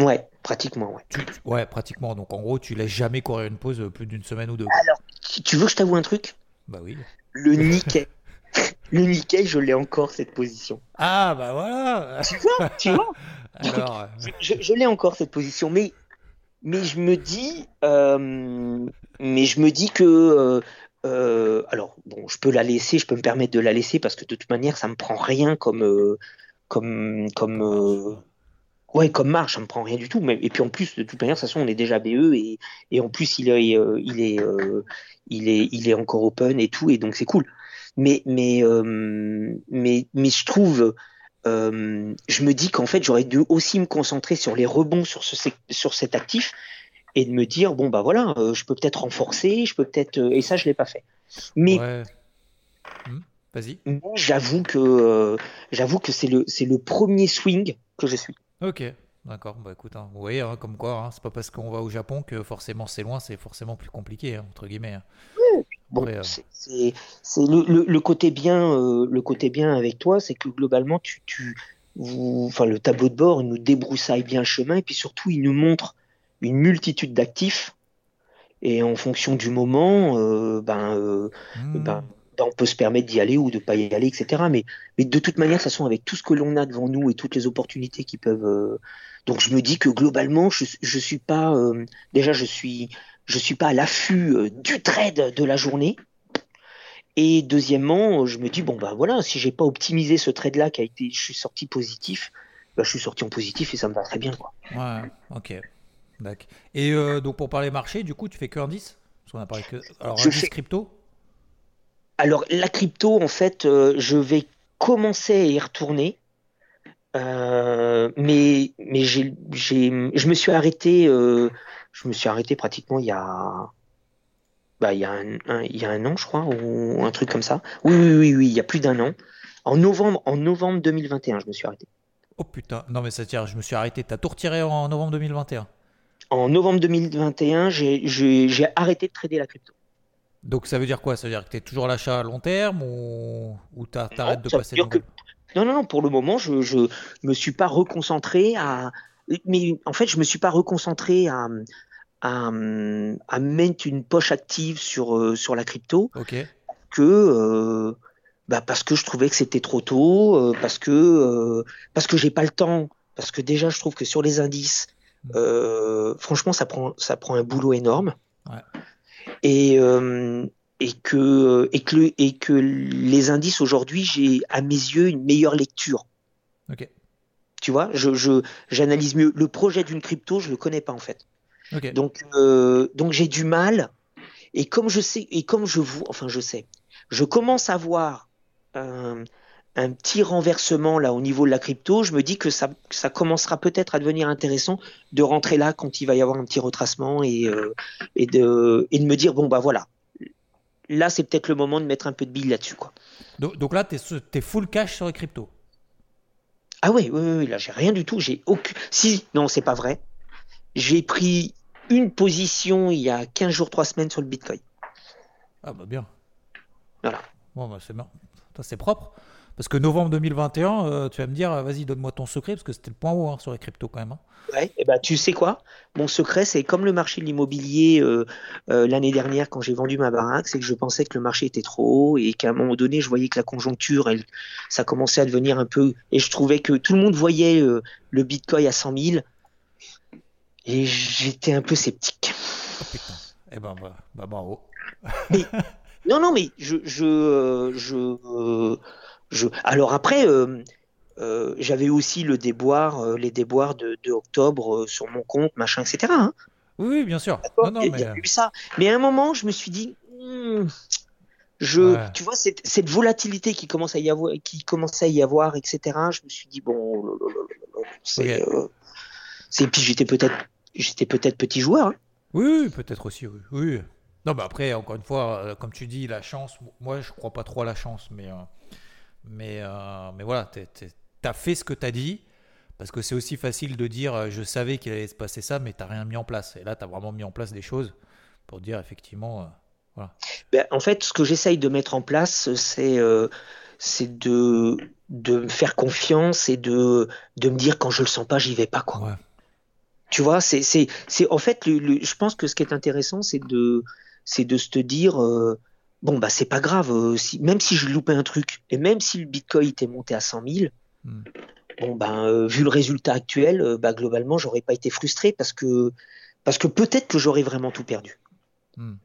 Ouais, pratiquement, ouais. Tu- tu- ouais, pratiquement. Donc, en gros, tu laisses jamais courir une pause euh, plus d'une semaine ou deux. Alors, tu veux que je t'avoue un truc? Bah oui. Le Nikkei. *laughs* le Nikkei, je l'ai encore, cette position. Ah, bah voilà Tu vois, tu vois? *laughs* Alors, euh, je, je- je l'ai encore cette position, mais mais je me dis, euh, mais je me dis que, euh, euh, alors bon, je peux la laisser, je peux me permettre de la laisser parce que de toute manière, ça me prend rien comme comme comme ouais comme marge, ça me prend rien du tout. Mais et puis en plus, de toute manière, de toute façon, on est déjà BE et et en plus, il est euh, il est euh, il est il est encore open et tout, et donc c'est cool. Mais mais euh, mais mais je trouve je me dis qu'en fait, j'aurais dû aussi me concentrer sur les rebonds sur, ce, sur cet actif et de me dire, bon, bah voilà, je peux peut-être renforcer, je peux peut-être. et ça, je l'ai pas fait. Mais ouais. Hmm, Vas-y. j'avoue que, j'avoue que c'est le, c'est le premier swing que je suis. Ok. D'accord. Bah écoute, hein, vous voyez, hein, comme quoi, hein, c'est pas parce qu'on va au Japon que forcément c'est loin, c'est forcément plus compliqué, hein, entre guillemets. hein. Bon, Ouais, euh. c'est le, le, le côté bien, euh, le côté bien avec toi, c'est que globalement, tu, tu, vous, enfin, le tableau de bord nous débroussaille bien le chemin et puis surtout, il nous montre une multitude d'actifs et en fonction du moment, euh, ben, euh, Hmm. ben, on peut se permettre d'y aller ou de pas y aller, etc. Mais, mais de toute manière, de toute façon, avec tout ce que l'on a devant nous et toutes les opportunités qui peuvent, euh, donc je me dis que globalement, je, je suis pas, euh, déjà, je suis, je suis pas à l'affût euh, du trade de la journée. Et deuxièmement, je me dis bon bah voilà, si j'ai pas optimisé ce trade-là qui a été, je suis sorti positif, bah, je suis sorti en positif et ça me va très bien quoi. Ouais, ok. D'accord. Et donc pour parler marché, du coup, tu fais que indice Parce qu'on a parlé que. Alors, Je indice fais- crypto? Alors la crypto, en fait, euh, je vais commencer à y retourner, Euh, mais je me suis arrêté, euh, je me suis arrêté pratiquement il y a bah il y a un, un- il y a un an je crois ou un truc comme ça. Oui oui oui oui, il y a plus d'un an. En novembre en novembre 2021, je me suis arrêté. Oh putain, non mais ça tire, je me suis arrêté. T'as tout retiré en novembre 2021. En novembre 2021, j'ai j'ai j'ai arrêté de trader la crypto. Donc ça veut dire quoi? Ça veut dire que tu es toujours à l'achat à long terme ou, ou t'arrêtes de passer que- Non, non, non, pour le moment, je, je me suis pas reconcentré à. Mais en fait, je me suis pas reconcentré à, à, à mettre une poche active sur, euh, sur la crypto Ok. que. euh, bah parce que je trouvais que c'était trop tôt, euh, parce que euh, parce que j'ai pas le temps, parce que déjà je trouve que sur les indices, euh, franchement ça prend ça prend un boulot énorme. Ouais. Et, et, que, et, que, et que les indices aujourd'hui, j'ai à mes yeux une meilleure lecture. Ok. Tu vois, je, j'analyse mieux. Le projet d'une crypto, je le connais pas en fait. Ok. Donc, donc j'ai du mal. Et comme je sais, et comme je vous, enfin je sais, je commence à voir un, un petit renversement là au niveau de la crypto, je me dis que ça, ça commencera peut-être à devenir intéressant de rentrer là quand il va y avoir un petit retracement et, euh, et, de, et de me dire bon bah voilà, là c'est peut-être le moment de mettre un peu de bille là-dessus quoi. Donc, donc là tu es, full cash sur les cryptos? Ah oui, oui, oui, là j'ai rien du tout, j'ai aucun. Si, non, c'est pas vrai. J'ai pris une position il y a 15 jours, 3 semaines sur le Bitcoin. Ah bah bien. Voilà. Bon bah c'est bien. C'est propre. Parce que novembre 2021, euh, tu vas me dire, vas-y, donne-moi ton secret, parce que c'était le point haut hein, sur les cryptos quand même. Hein. Ouais, et ben, tu sais quoi? Mon secret, c'est comme le marché de l'immobilier euh, euh, l'année dernière quand j'ai vendu ma baraque, c'est que je pensais que le marché était trop haut et qu'à un moment donné, je voyais que la conjoncture, elle, ça commençait à devenir un peu. Et je trouvais que tout le monde voyait le bitcoin à 100 000. Et j'étais un peu sceptique. Oh, putain. Eh ben, bah, bah bravo. *laughs* non, non, mais je, je, je, alors après, euh, euh, j'avais aussi le déboire, euh, les déboires de, octobre sur mon compte, machin, etc. Hein. Oui, bien sûr. mais... ça. Mais à un moment, je me suis dit, hmm, je, tu vois, cette, volatilité qui commence à y avoir, qui commence à y avoir, etc. Je me suis dit bon, c'est, puis j'étais peut-être, j'étais peut-être petit joueur. Hein. Oui, peut-être aussi. Oui. oui. Non, mais après, encore une fois, comme tu dis, la chance. Moi, je crois pas trop à la chance, mais mais, euh, mais voilà, tu as fait ce que tu as dit. Parce que c'est aussi facile de dire euh, je savais qu'il allait se passer ça, mais tu n'as rien mis en place. Et là, tu as vraiment mis en place des choses pour dire effectivement. Euh, voilà. Ben, en fait, ce que j'essaye de mettre en place, c'est c'est de, de me faire confiance et de, de me dire quand je le sens pas, j'y vais pas. Quoi. Tu vois, c'est en fait, je pense que ce qui est intéressant, c'est de, de se dire bon bah c'est pas grave, euh, si, même si je loupais un truc et même si le Bitcoin était monté à 100 000, hmm. bon ben euh, vu le résultat actuel, euh, bah globalement j'aurais pas été frustré parce que parce que peut-être que j'aurais vraiment tout perdu. Hmm.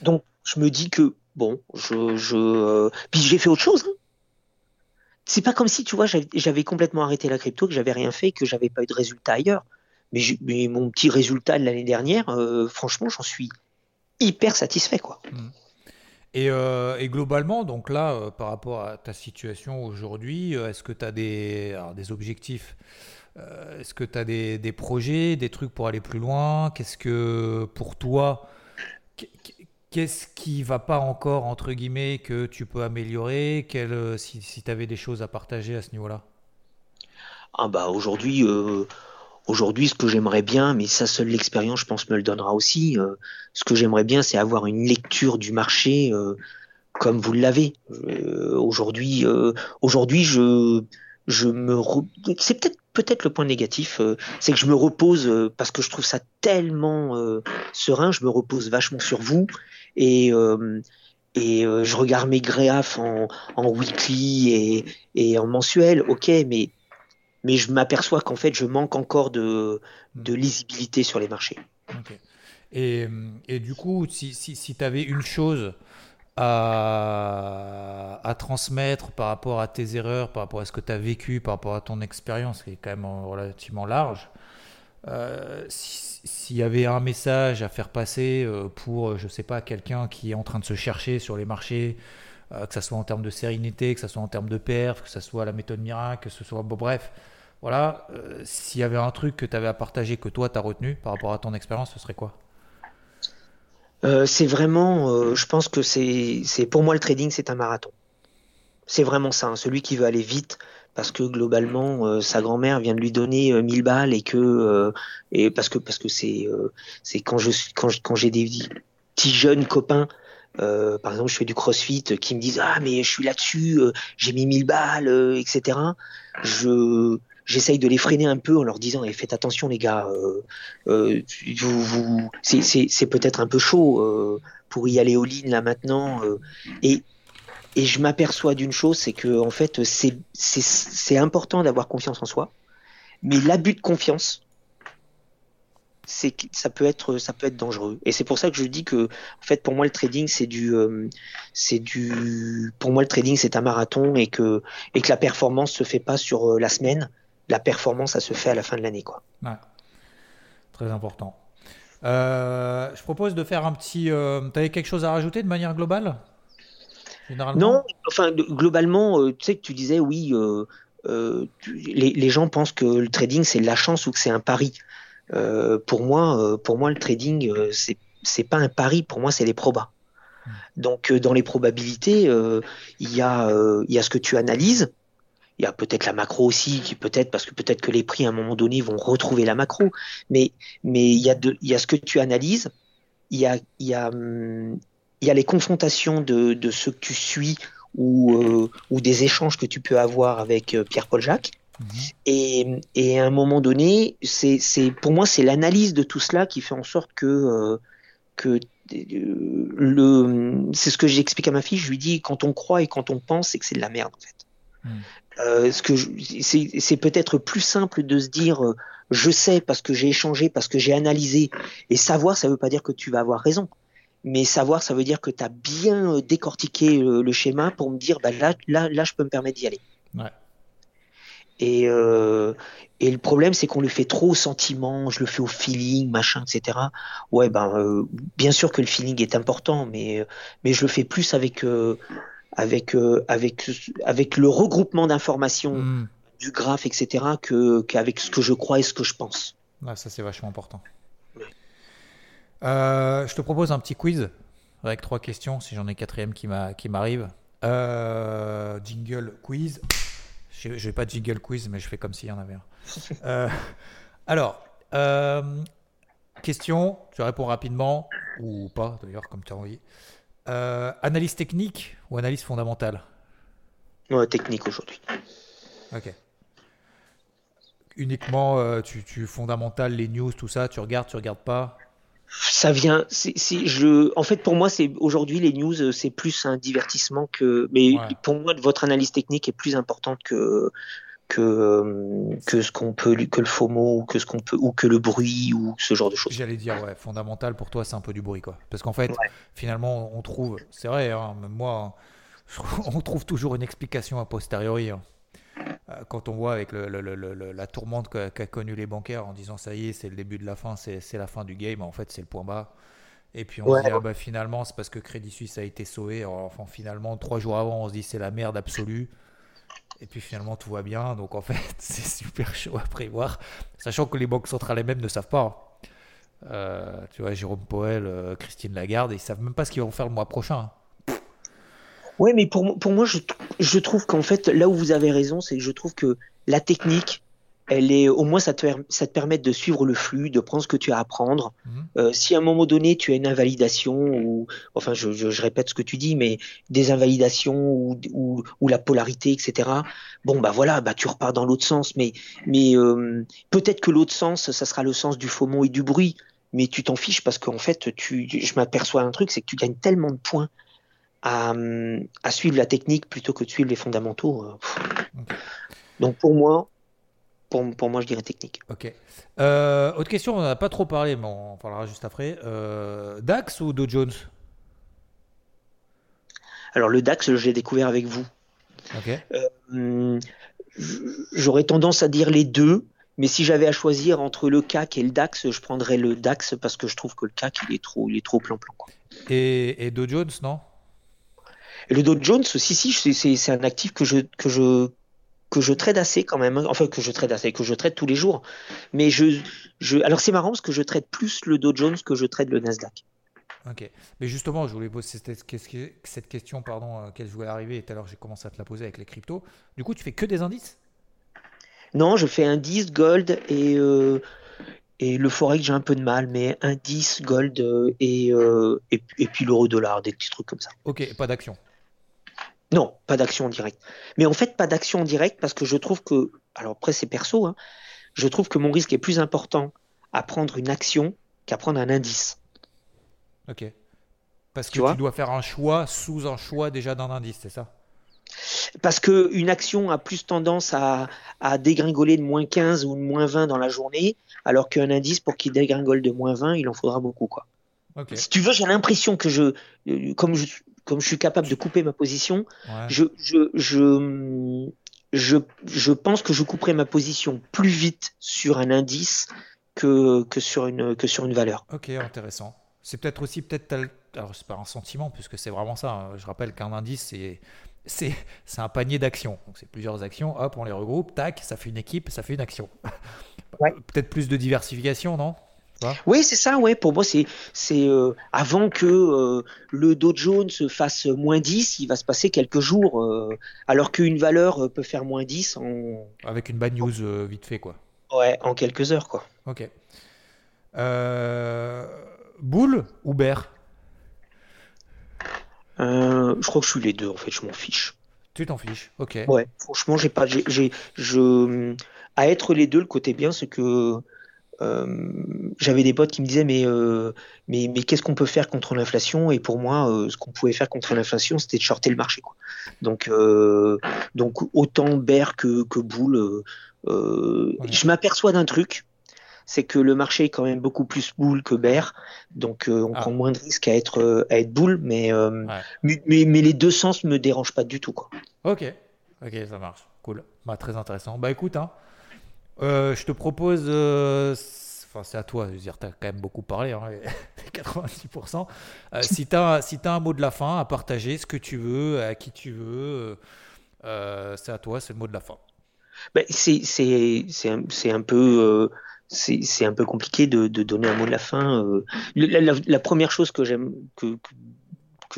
Donc je me dis que bon, je, je puis j'ai fait autre chose. Hein. C'est pas comme si tu vois j'avais complètement arrêté la crypto, que j'avais rien fait, que j'avais pas eu de résultat ailleurs. Mais, mais mon petit résultat de l'année dernière, franchement, j'en suis hyper satisfait quoi. Euh, et, globalement, donc là, euh, par rapport à ta situation aujourd'hui, euh, est-ce que tu as des, objectifs Est-ce que tu as des, des, projets, des trucs pour aller plus loin? Qu'est-ce que pour toi, qu'est-ce qui va pas encore, entre guillemets, que tu peux améliorer? Quel, Si, si tu avais des choses à partager à ce niveau-là? Ah bah Aujourd'hui, Aujourd'hui, ce que j'aimerais bien, mais ça seule l'expérience, je pense, me le donnera aussi. Euh, ce que j'aimerais bien, c'est avoir une lecture du marché euh, comme vous l'avez. Euh, aujourd'hui, aujourd'hui, je, je me, c'est peut-être peut-être le point négatif, c'est que je me repose parce que je trouve ça tellement serein. Je me repose vachement sur vous et et je regarde mes graphes en, en weekly et, et en mensuel. Ok, mais mais je m'aperçois qu'en fait, je manque encore de, de hmm. lisibilité sur les marchés. Et, et, du coup, si, si, si tu avais une chose à, à, transmettre par rapport à tes erreurs, par rapport à ce que tu as vécu, par rapport à ton expérience qui est quand même relativement large, euh, s'il y avait un message à faire passer euh, pour, je sais pas, quelqu'un qui est en train de se chercher sur les marchés, euh, que ce soit en termes de sérénité, que ce soit en termes de perf, que ce soit la méthode miracle, que ce soit, bon, bref, voilà, euh, s'il y avait un truc que tu avais à partager que toi tu as retenu par rapport à ton expérience, ce serait quoi? Euh, C'est vraiment, euh, je pense que c'est, pour moi le trading c'est un marathon. C'est vraiment ça, hein. celui qui veut aller vite parce que globalement sa grand-mère vient de lui donner 1000 balles et que parce que c'est quand je quand quand j'ai des petits jeunes copains par exemple, je fais du crossfit qui me disent ah mais je suis là-dessus, j'ai mis 1000 balles, etc. Je j'essaye de les freiner un peu en leur disant eh, faites attention les gars, euh, euh, vous, vous, c'est peut-être un peu chaud euh, pour y aller au ligne là maintenant. et, et je m'aperçois d'une chose, c'est que en fait c'est important d'avoir confiance en soi, mais l'abus de confiance, c'est ça peut être ça peut être dangereux. Et c'est pour ça que je dis que en fait pour moi le trading c'est du euh, c'est du pour moi le trading c'est un marathon et que et que la performance se fait pas sur euh, la semaine. La performance ça se fait à la fin de l'année quoi. Ouais. Très important. Euh, je propose de faire un petit. tu avais quelque chose à rajouter de manière globale? Non, enfin globalement, tu sais que tu disais oui. les, les, gens pensent que le trading c'est de la chance ou que c'est un pari. Euh, pour moi, euh, pour moi, le trading, euh, c'est c'est pas un pari. Pour moi, c'est les probas. Hmm. Donc, dans les probabilités, il y y a ce que tu analyses. Il y a peut-être la macro aussi, qui peut-être parce que peut-être que les prix à un moment donné vont retrouver la macro. Mais mais il y a de, il y a ce que tu analyses. Il y a il y a hum, il y a les confrontations de, de ceux que tu suis ou, ou des échanges que tu peux avoir avec Pierre-Paul Jacques. Mhm. Et, et, à un moment donné, c'est, pour moi, c'est l'analyse de tout cela qui fait en sorte que, euh, que euh, le, c'est ce que j'explique à ma fille. Je lui dis quand on croit et quand on pense, c'est que c'est de la merde en fait. Mhm. Euh, ce que c'est, peut-être plus simple de se dire je sais parce que j'ai échangé, parce que j'ai analysé. Et savoir, ça veut pas dire que tu vas avoir raison. Mais savoir, ça veut dire que tu as bien décortiqué le, schéma pour me dire bah là, là, là, je peux me permettre d'y aller. Ouais. Et, euh, et le problème, c'est qu'on le fait trop au sentiment, je le fais au feeling, machin, etc. Ouais, ben, euh, bien sûr que le feeling est important, mais, mais je le fais plus avec, euh, avec, euh, avec, avec le regroupement d'informations hmm. du graphe, etc., qu'avec ce que je crois et ce que je pense. Ouais, ça, c'est vachement important. je te propose un petit quiz avec trois questions, si j'en ai quatrième qui, m'a, qui m'arrive. jingle quiz. Je n'ai pas de jingle quiz, mais je fais comme s'il y en avait un. *laughs* Euh, alors, euh, question, tu réponds rapidement, ou pas d'ailleurs, comme tu as envie. Euh, analyse technique ou analyse fondamentale? Ouais, Technique aujourd'hui. Ok. Uniquement, tu, tu fondamental, les news, tout ça, tu regardes, tu regardes pas? Ça vient. je, en fait, pour moi, c'est aujourd'hui les news, euh, c'est plus un divertissement que. Mais pour moi, votre analyse technique est plus importante que que euh, que ce qu'on peut que le FOMO ou que ce qu'on peut ou que le bruit ou ce genre de choses. J'allais dire ouais, fondamental pour toi, c'est un peu du bruit quoi. Parce qu'en fait, finalement, on trouve, c'est vrai, hein, moi, *laughs* on trouve toujours une explication a posteriori. Hein. Euh, quand on voit avec la tourmente qu'a connu les bancaires en disant ça y est, c'est le début de la fin, c'est la fin du game, en fait c'est le point bas. Et puis on se dit ah bah, finalement c'est parce que Crédit Suisse a été sauvé. Enfin finalement trois jours avant on se dit c'est la merde absolue. Et puis finalement tout va bien. Donc en fait *laughs* c'est super chaud à prévoir, sachant que les banques centrales elles-mêmes ne savent pas. Euh, tu vois Jérôme Poel, euh, Christine Lagarde, ils savent même pas ce qu'ils vont faire le mois prochain. Hein. Ouais, mais pour, pour moi, je trouve qu'en fait, là où vous avez raison, c'est que je trouve que la technique, elle est, au moins, ça te, ça te permet de suivre le flux, de prendre ce que tu as à apprendre. Mhm. Euh, si à un moment donné, tu as une invalidation, ou, enfin, je, je, répète ce que tu dis, mais des invalidations ou, ou, ou, la polarité, etc. Bon, bah voilà, bah tu repars dans l'autre sens, mais, mais euh, peut-être que l'autre sens, ça sera le sens du faux mot et du bruit, mais tu t'en fiches parce qu'en fait, tu, je m'aperçois un truc, c'est que tu gagnes tellement de points à, suivre la technique plutôt que de suivre les fondamentaux. Euh, Donc pour moi, pour, pour, moi, je dirais technique. Ok. Euh, autre question, on n'a pas trop parlé, mais on en parlera juste après. Euh, DAX ou Dow Jones? Alors le DAX, je l'ai découvert avec vous. Ok. J'aurais tendance à dire les deux, mais si j'avais à choisir entre le CAC et le DAX, je prendrais le DAX parce que je trouve que le CAC il est trop, il est trop plan-plan. Et, et Dow Jones, non? Et le Dow Jones, si, si, c'est un actif que je, que je, que je trade assez quand même. Enfin, que je trade assez, que je trade tous les jours. Mais je, je, alors c'est marrant parce que je trade plus le Dow Jones que je trade le Nasdaq. Ok. Mais justement, je voulais poser cette, question pardon, à laquelle je voulais arriver et tout à l'heure j'ai commencé à te la poser avec les cryptos. Du coup, tu fais que des indices? Non, je fais indice, gold et, euh, et le forex, j'ai un peu de mal, mais indice, gold euh, et, euh, et, et, puis l'euro dollar, des petits trucs comme ça. Ok, pas d'action non, pas d'action en direct. Mais en fait, pas d'action en direct parce que je trouve que, alors après c'est perso, hein, je trouve que mon risque est plus important à prendre une action qu'à prendre un indice. Ok. Parce que tu, dois faire un choix sous un choix déjà d'un indice, c'est ça? Parce que une action a plus tendance à, à dégringoler de moins 15 ou de moins 20 dans la journée, alors qu'un indice, pour qu'il dégringole de moins 20, il en faudra beaucoup. Quoi. Si tu veux, j'ai l'impression que je, euh, comme je, comme je suis capable de couper ma position, je, je, je, je, je pense que je couperai ma position plus vite sur un indice que, que, sur, une, que sur une valeur. Ok, intéressant. C'est peut-être aussi, peut-être, alors c'est pas un sentiment, puisque c'est vraiment ça. Hein. Je rappelle qu'un indice, c'est c'est un panier d'actions. Donc c'est plusieurs actions, hop, on les regroupe, tac, ça fait une équipe, ça fait une action. Peut-être plus de diversification, non? Oui, c'est ça, ouais. Pour moi, c'est euh, avant que euh, le Dow Jones fasse moins 10, il va se passer quelques jours, euh, alors qu'une valeur peut faire moins 10 en. Avec une bad news vite fait, quoi. Ouais, en quelques heures, quoi. Ok. boule ou bear? Je crois que je suis les deux, en fait, je m'en fiche. Tu t'en fiches, ok. Ouais, franchement, j'ai pas. J'ai, je, à être les deux, le côté bien, c'est que euh, j'avais des potes qui me disaient mais euh, mais, mais qu'est-ce qu'on peut faire contre l'inflation? Et pour moi euh, ce qu'on pouvait faire contre l'inflation c'était de shorter le marché quoi. donc donc autant bear que que boule je m'aperçois d'un truc c'est que le marché est quand même beaucoup plus boule que bear donc on ah. prend moins de risques à être à être boule mais, mais, mais les deux sens me dérangent pas du tout quoi. Ok. Ok ça marche. Cool. Bah, très intéressant. Bah écoute hein euh, je te propose, euh, enfin c'est à toi, tu as quand même beaucoup parlé, hein, 90%. *laughs* Euh, si tu as, si as un mot de la fin à partager, ce que tu veux, à qui tu veux, c'est à toi, c'est le mot de la fin. Ben, c'est un, un peu c'est un peu compliqué de, donner un mot de la fin. La, première chose que j'aime que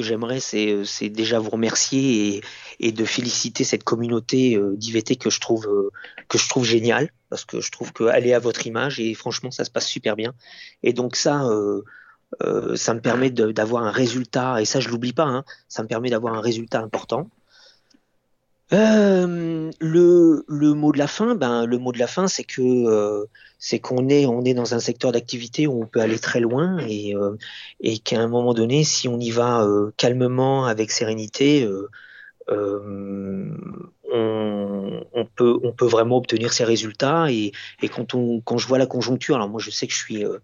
j'aimerais, c'est, c'est déjà vous remercier et, de féliciter cette communauté d'IVT que je trouve que je trouve géniale parce que je trouve qu'elle est à votre image et franchement ça se passe super bien. Et donc ça, euh, euh, ça me permet d'avoir un résultat, et ça je l'oublie pas, hein, ça me permet d'avoir un résultat important. Euh, le, mot de la fin, ben le mot de la fin, c'est que c'est qu'on est on est dans un secteur d'activité où on peut aller très loin et, et qu'à un moment donné, si on y va calmement avec sérénité, euh, on, peut, on peut vraiment obtenir ces résultats. Et, et, quand, on, quand je vois la conjoncture, alors moi je sais que je suis, euh,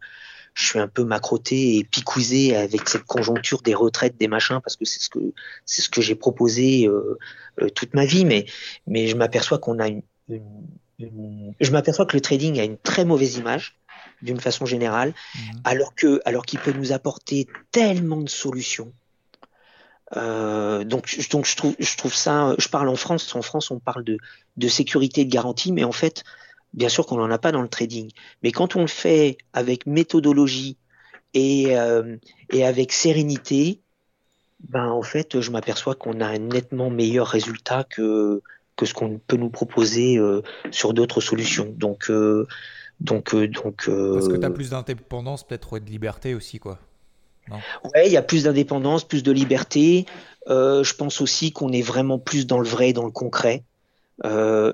je suis un peu macroté et picousé avec cette conjoncture des retraites, des machins, parce que c'est ce que, c'est ce que j'ai proposé euh, toute ma vie. Mais, mais je m'aperçois qu'on a une, une, je m'aperçois que le trading a une très mauvaise image d'une façon générale, mmh. alors que alors qu'il peut nous apporter tellement de solutions euh, donc, donc je trouve, je trouve ça. Je parle en France. En France, on parle de, de sécurité et de garantie, mais en fait, bien sûr qu'on n'en a pas dans le trading. Mais quand on le fait avec méthodologie et, euh, et avec sérénité, ben en fait, je m'aperçois qu'on a un nettement meilleur résultat que que ce qu'on peut nous proposer euh, sur d'autres solutions. Donc donc donc. Parce que tu as plus d'indépendance, peut-être, et de liberté aussi, quoi. Ouais, il y a plus d'indépendance, plus de liberté. Euh, je pense aussi qu'on est vraiment plus dans le vrai, dans le concret. Euh,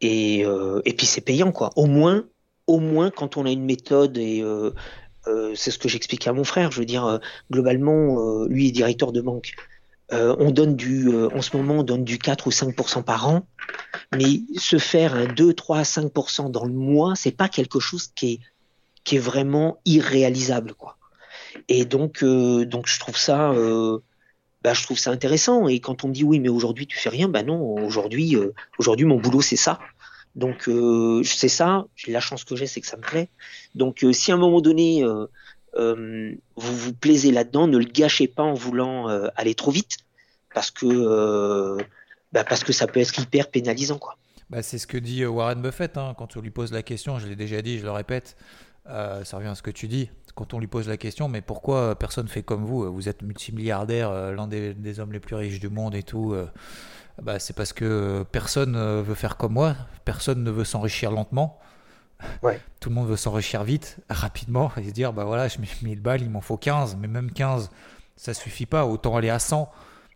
et, euh, et, puis c'est payant, quoi. Au moins, au moins quand on a une méthode et c'est ce que j'expliquais à mon frère. Je veux dire, globalement, lui est directeur de banque. on donne du, en ce moment, on donne du 4 ou 5% par an, mais se faire un 2, 3, 5% dans le mois, c'est pas quelque chose qui est, qui est vraiment irréalisable, quoi. Et donc, euh, donc je trouve ça, euh, bah, je trouve ça intéressant. Et quand on me dit oui, mais aujourd'hui tu fais rien, bah non, aujourd'hui, euh, aujourd'hui mon boulot c'est ça. Donc je sais ça. La chance que j'ai, c'est que ça me plaît. Donc si à un moment donné vous vous plaisez là-dedans, ne le gâchez pas en voulant aller trop vite, parce que bah, parce que ça peut être hyper pénalisant, quoi. C'est ce que dit Warren Buffett hein, quand on lui pose la question. Je l'ai déjà dit, je le répète. ça revient à ce que tu dis quand on lui pose la question, mais pourquoi personne fait comme vous Vous êtes multimilliardaire, euh, l'un des, hommes les plus riches du monde et tout. Euh, bah, c'est parce que personne veut faire comme moi, personne ne veut s'enrichir lentement. *laughs* Tout le monde veut s'enrichir vite, rapidement, et se dire bah voilà, je mets *laughs* 1000 balles, il m'en faut 15, mais même 15, ça suffit pas, autant aller à 100.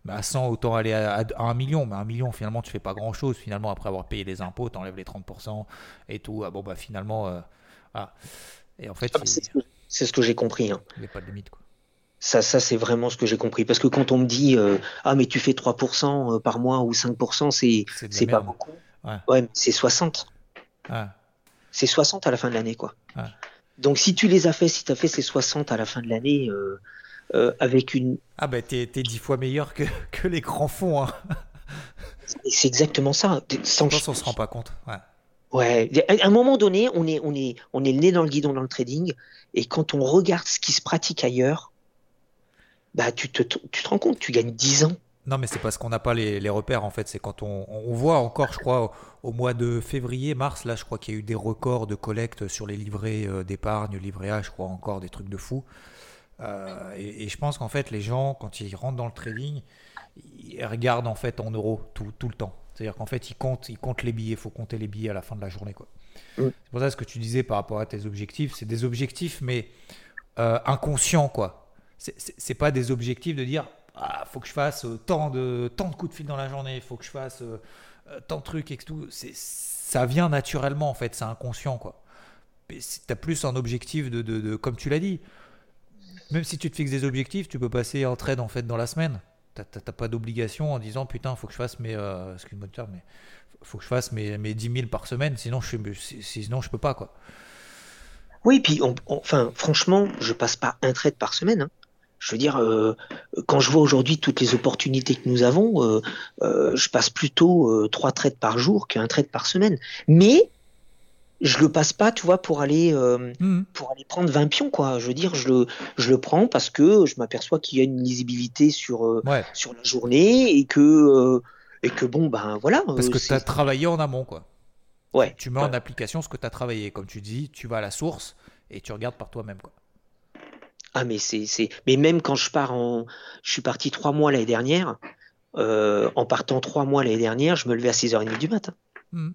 Bah, à 100, autant aller à, 1 million. Mais 1 million, finalement, tu fais pas grand chose. Finalement, après avoir payé les impôts, tu enlèves les 30% et tout. Ah, bon, bah finalement, euh, Et en fait, ah, c'est ce que j'ai compris. Hein. Il n'y a pas de limite. Quoi. Ça, ça c'est vraiment ce que j'ai compris. Parce que quand on me dit euh, Ah, mais tu fais 3% euh, par mois ou 5%, c'est, pas beaucoup. Ouais, c'est 60. C'est 60 à la fin de l'année, quoi. Donc si tu les as fait, si tu as fait ces 60 à la fin de l'année, euh, euh, avec une... Ah bah t'es, t'es 10 fois meilleur que, que les grands fonds. Hein. C'est exactement ça. Sans... Je pense on se rend pas compte. Ouais. Ouais, à un moment donné, on est, on est, on est le nez dans le guidon dans le trading, et quand on regarde ce qui se pratique ailleurs, bah tu te, tu te rends compte, tu gagnes 10 ans. Non, mais c'est parce qu'on n'a pas les, les, repères en fait. C'est quand on, on, voit encore, je crois, au, mois de février, mars, là, je crois qu'il y a eu des records de collecte sur les livrets euh, d'épargne, livrets A, je crois encore des trucs de fou. Euh, et, et, je pense qu'en fait, les gens, quand ils rentrent dans le trading, ils regardent en fait en euros tout, tout le temps. C'est-à-dire qu'en fait, ils comptent, ils comptent les billets. Il faut compter les billets à la fin de la journée. Quoi. C'est pour ça ce que tu disais par rapport à tes objectifs, c'est des objectifs, mais euh, inconscients. quoi. C'est pas des objectifs de dire ah, faut que je fasse euh, tant, de, tant de coups de fil dans la journée, il faut que je fasse euh, tant de trucs et tout. Ça vient naturellement, en fait, c'est inconscient. quoi. Tu as plus un objectif de, de, de comme tu l'as dit. Même si tu te fixes des objectifs, tu peux passer en trade en fait dans la semaine. T'as pas d'obligation en disant putain, faut que je fasse mes, euh, excuse-moi mais faut que je fasse mes, mes 10 000 par semaine, sinon je, sinon je peux pas quoi. Oui, puis enfin, franchement, je passe pas un trade par semaine. Hein. Je veux dire, euh, quand je vois aujourd'hui toutes les opportunités que nous avons, euh, je passe plutôt trois trades par jour qu'un trade par semaine. Mais je le passe pas, tu vois, pour aller euh, mmh. pour aller prendre 20 pions, quoi. Je veux dire, je le je le prends parce que je m'aperçois qu'il y a une lisibilité sur euh, sur la journée et que euh, et que bon ben voilà. Parce que tu as travaillé en amont, quoi. Ouais. Tu mets en application ce que tu as travaillé, comme tu dis, tu vas à la source et tu regardes par toi-même, quoi. Ah mais c'est c'est mais même quand je pars en je suis parti trois mois l'année dernière. en partant trois mois l'année dernière, je me levais à 6h30 du matin. Mmh.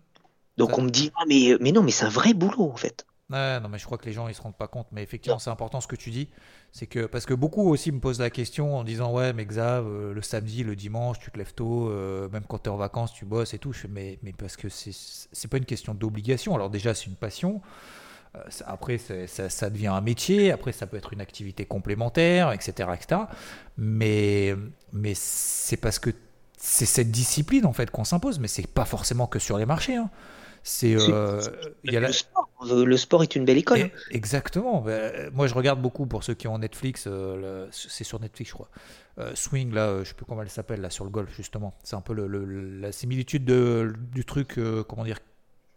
Donc on me dit, ah, mais, mais non, mais c'est un vrai boulot en fait. Ouais, non, mais je crois que les gens ils se rendent pas compte. Mais effectivement, c'est important ce que tu dis. C'est que parce que beaucoup aussi me posent la question en disant ouais, mais Xav, euh, le samedi, le dimanche, tu te lèves tôt, euh, même quand tu es en vacances, tu bosses et tout. Je mais, mais parce que c'est pas une question d'obligation. Alors déjà, c'est une passion. Euh, après, ça, ça, devient un métier. Après, ça peut être une activité complémentaire, etc., etc. Mais mais c'est parce que c'est cette discipline en fait qu'on s'impose. Mais c'est pas forcément que sur les marchés. Hein. C'est euh, le, sport. le sport est une belle école. Exactement. Bah, moi, je regarde beaucoup pour ceux qui ont Netflix. Euh, c'est sur Netflix, je crois. Euh, Swing, là, je sais plus comment elle s'appelle, là, sur le golf, justement. C'est un peu le, la similitude de, du truc, comment dire,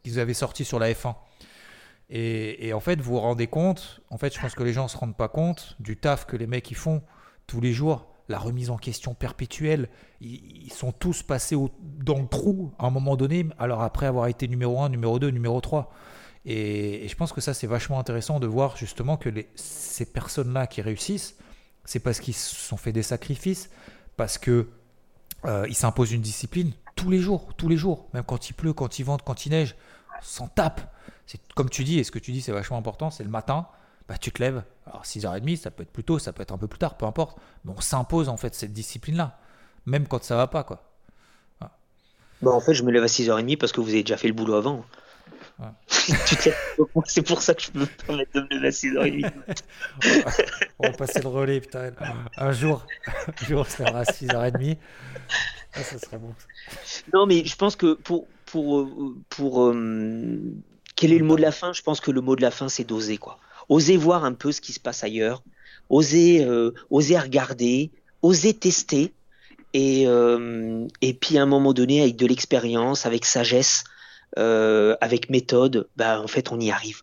qu'ils avaient sorti sur la F1. Et, et, en fait, vous vous rendez compte, en fait, je pense que les gens ne se rendent pas compte du taf que les mecs ils font tous les jours la remise en question perpétuelle. Ils, sont tous passés dans le trou à un moment donné, alors après avoir été numéro 1, numéro 2, numéro 3. Et, je pense que ça, c'est vachement intéressant de voir justement que les, ces personnes-là qui réussissent, c'est parce qu'ils se sont fait des sacrifices, parce que euh, ils s'imposent une discipline tous les jours, tous les jours, même quand il pleut, quand il vente, quand il neige, s'en tape. C'est comme tu dis, et ce que tu dis, c'est vachement important, c'est le matin bah, tu te lèves. Alors 6h30, ça peut être plus tôt, ça peut être un peu plus tard, peu importe. Mais on s'impose en fait cette discipline-là, même quand ça va pas. quoi. Bah, en fait, je me lève à 6h30 parce que vous avez déjà fait le boulot avant. *laughs* c'est pour ça que je peux me permettre de me lever à 6h30. on va passer le relais, putain. Un jour, un jour on se lèvera à 6h30. Ah, ça serait bon. Non, mais je pense que pour. pour, euh, pour euh, quel est le mot de la fin? Je pense que le mot de la fin, c'est d'oser, quoi oser voir un peu ce qui se passe ailleurs, oser, euh, oser regarder, oser tester, et, euh, et puis à un moment donné, avec de l'expérience, avec sagesse, euh, avec méthode, bah, en fait, on y arrive.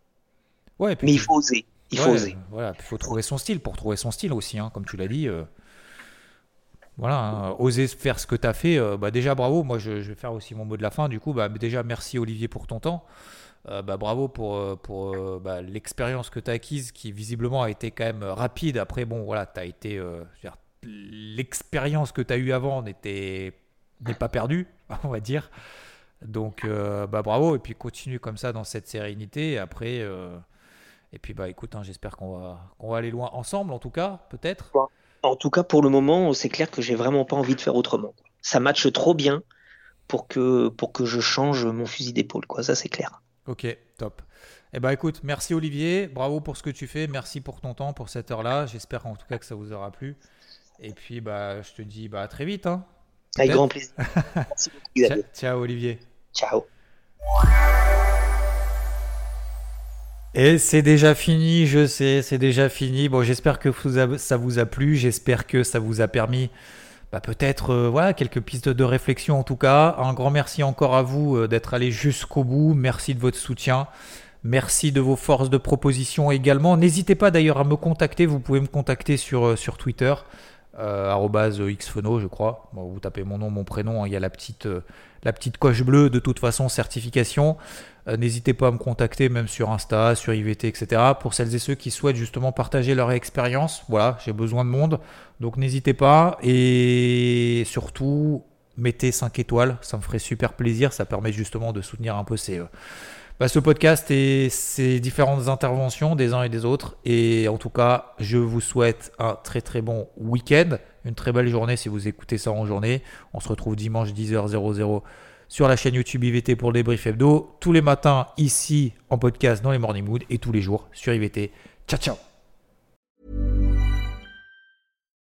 Ouais, Mais il faut oser. Il faut oser. Voilà, il faut trouver son style. Pour trouver son style aussi, hein, comme tu l'as dit. Voilà, hein, oser faire ce que tu as fait. bah déjà, bravo. Moi, je, je, vais faire aussi mon mot de la fin. Du coup, bah, déjà, merci Olivier pour ton temps. Euh, bah, bravo pour, euh, pour euh, bah, l'expérience que tu as acquise qui visiblement a été quand même rapide. Après, bon, voilà, tu as été. l'expérience que tu as eue avant n'est pas perdue, *laughs* on va dire. Donc, bah, bravo. Et puis, continue comme ça dans cette sérénité. Après. Et puis bah écoute, hein, j'espère qu'on va, va aller loin ensemble, en tout cas, peut-être. En tout cas, pour le moment, c'est clair que j'ai vraiment pas envie de faire autrement. Ça matche trop bien pour que, pour que je change mon fusil d'épaule, quoi. Ça, c'est clair. Ok, top. Eh ben écoute, merci Olivier, bravo pour ce que tu fais, merci pour ton temps, pour cette heure-là. J'espère en tout cas que ça vous aura plu. Et puis bah je te dis bah à très vite. Hein, Avec grand plaisir. merci beaucoup, *laughs* Ciao Olivier. Ciao. Et c'est déjà fini, je sais, c'est déjà fini. Bon, j'espère que ça vous a plu, j'espère que ça vous a permis bah, peut-être euh, voilà quelques pistes de réflexion en tout cas. Un grand merci encore à vous euh, d'être allé jusqu'au bout. Merci de votre soutien. Merci de vos forces de proposition également. N'hésitez pas d'ailleurs à me contacter. Vous pouvez me contacter sur, euh, sur Twitter, xphono, je crois. vous tapez mon nom, mon prénom. Hein, il y a la petite, la petite coche bleue de toute façon, certification. Euh, n'hésitez pas à me contacter, même sur Insta, sur IVT, etc. Pour celles et ceux qui souhaitent justement partager leur expérience. Voilà, j'ai besoin de monde. Donc n'hésitez pas. Et surtout, mettez 5 étoiles. Ça me ferait super plaisir. Ça permet justement de soutenir un peu ces, euh, bah, ce podcast et ces différentes interventions des uns et des autres. Et en tout cas, je vous souhaite un très très bon week-end. Une très belle journée si vous écoutez ça en journée. On se retrouve dimanche 10h00 sur la chaîne YouTube IVT pour le débrief hebdo, tous les matins ici en podcast dans les Morning Mood et tous les jours sur IVT. Ciao ciao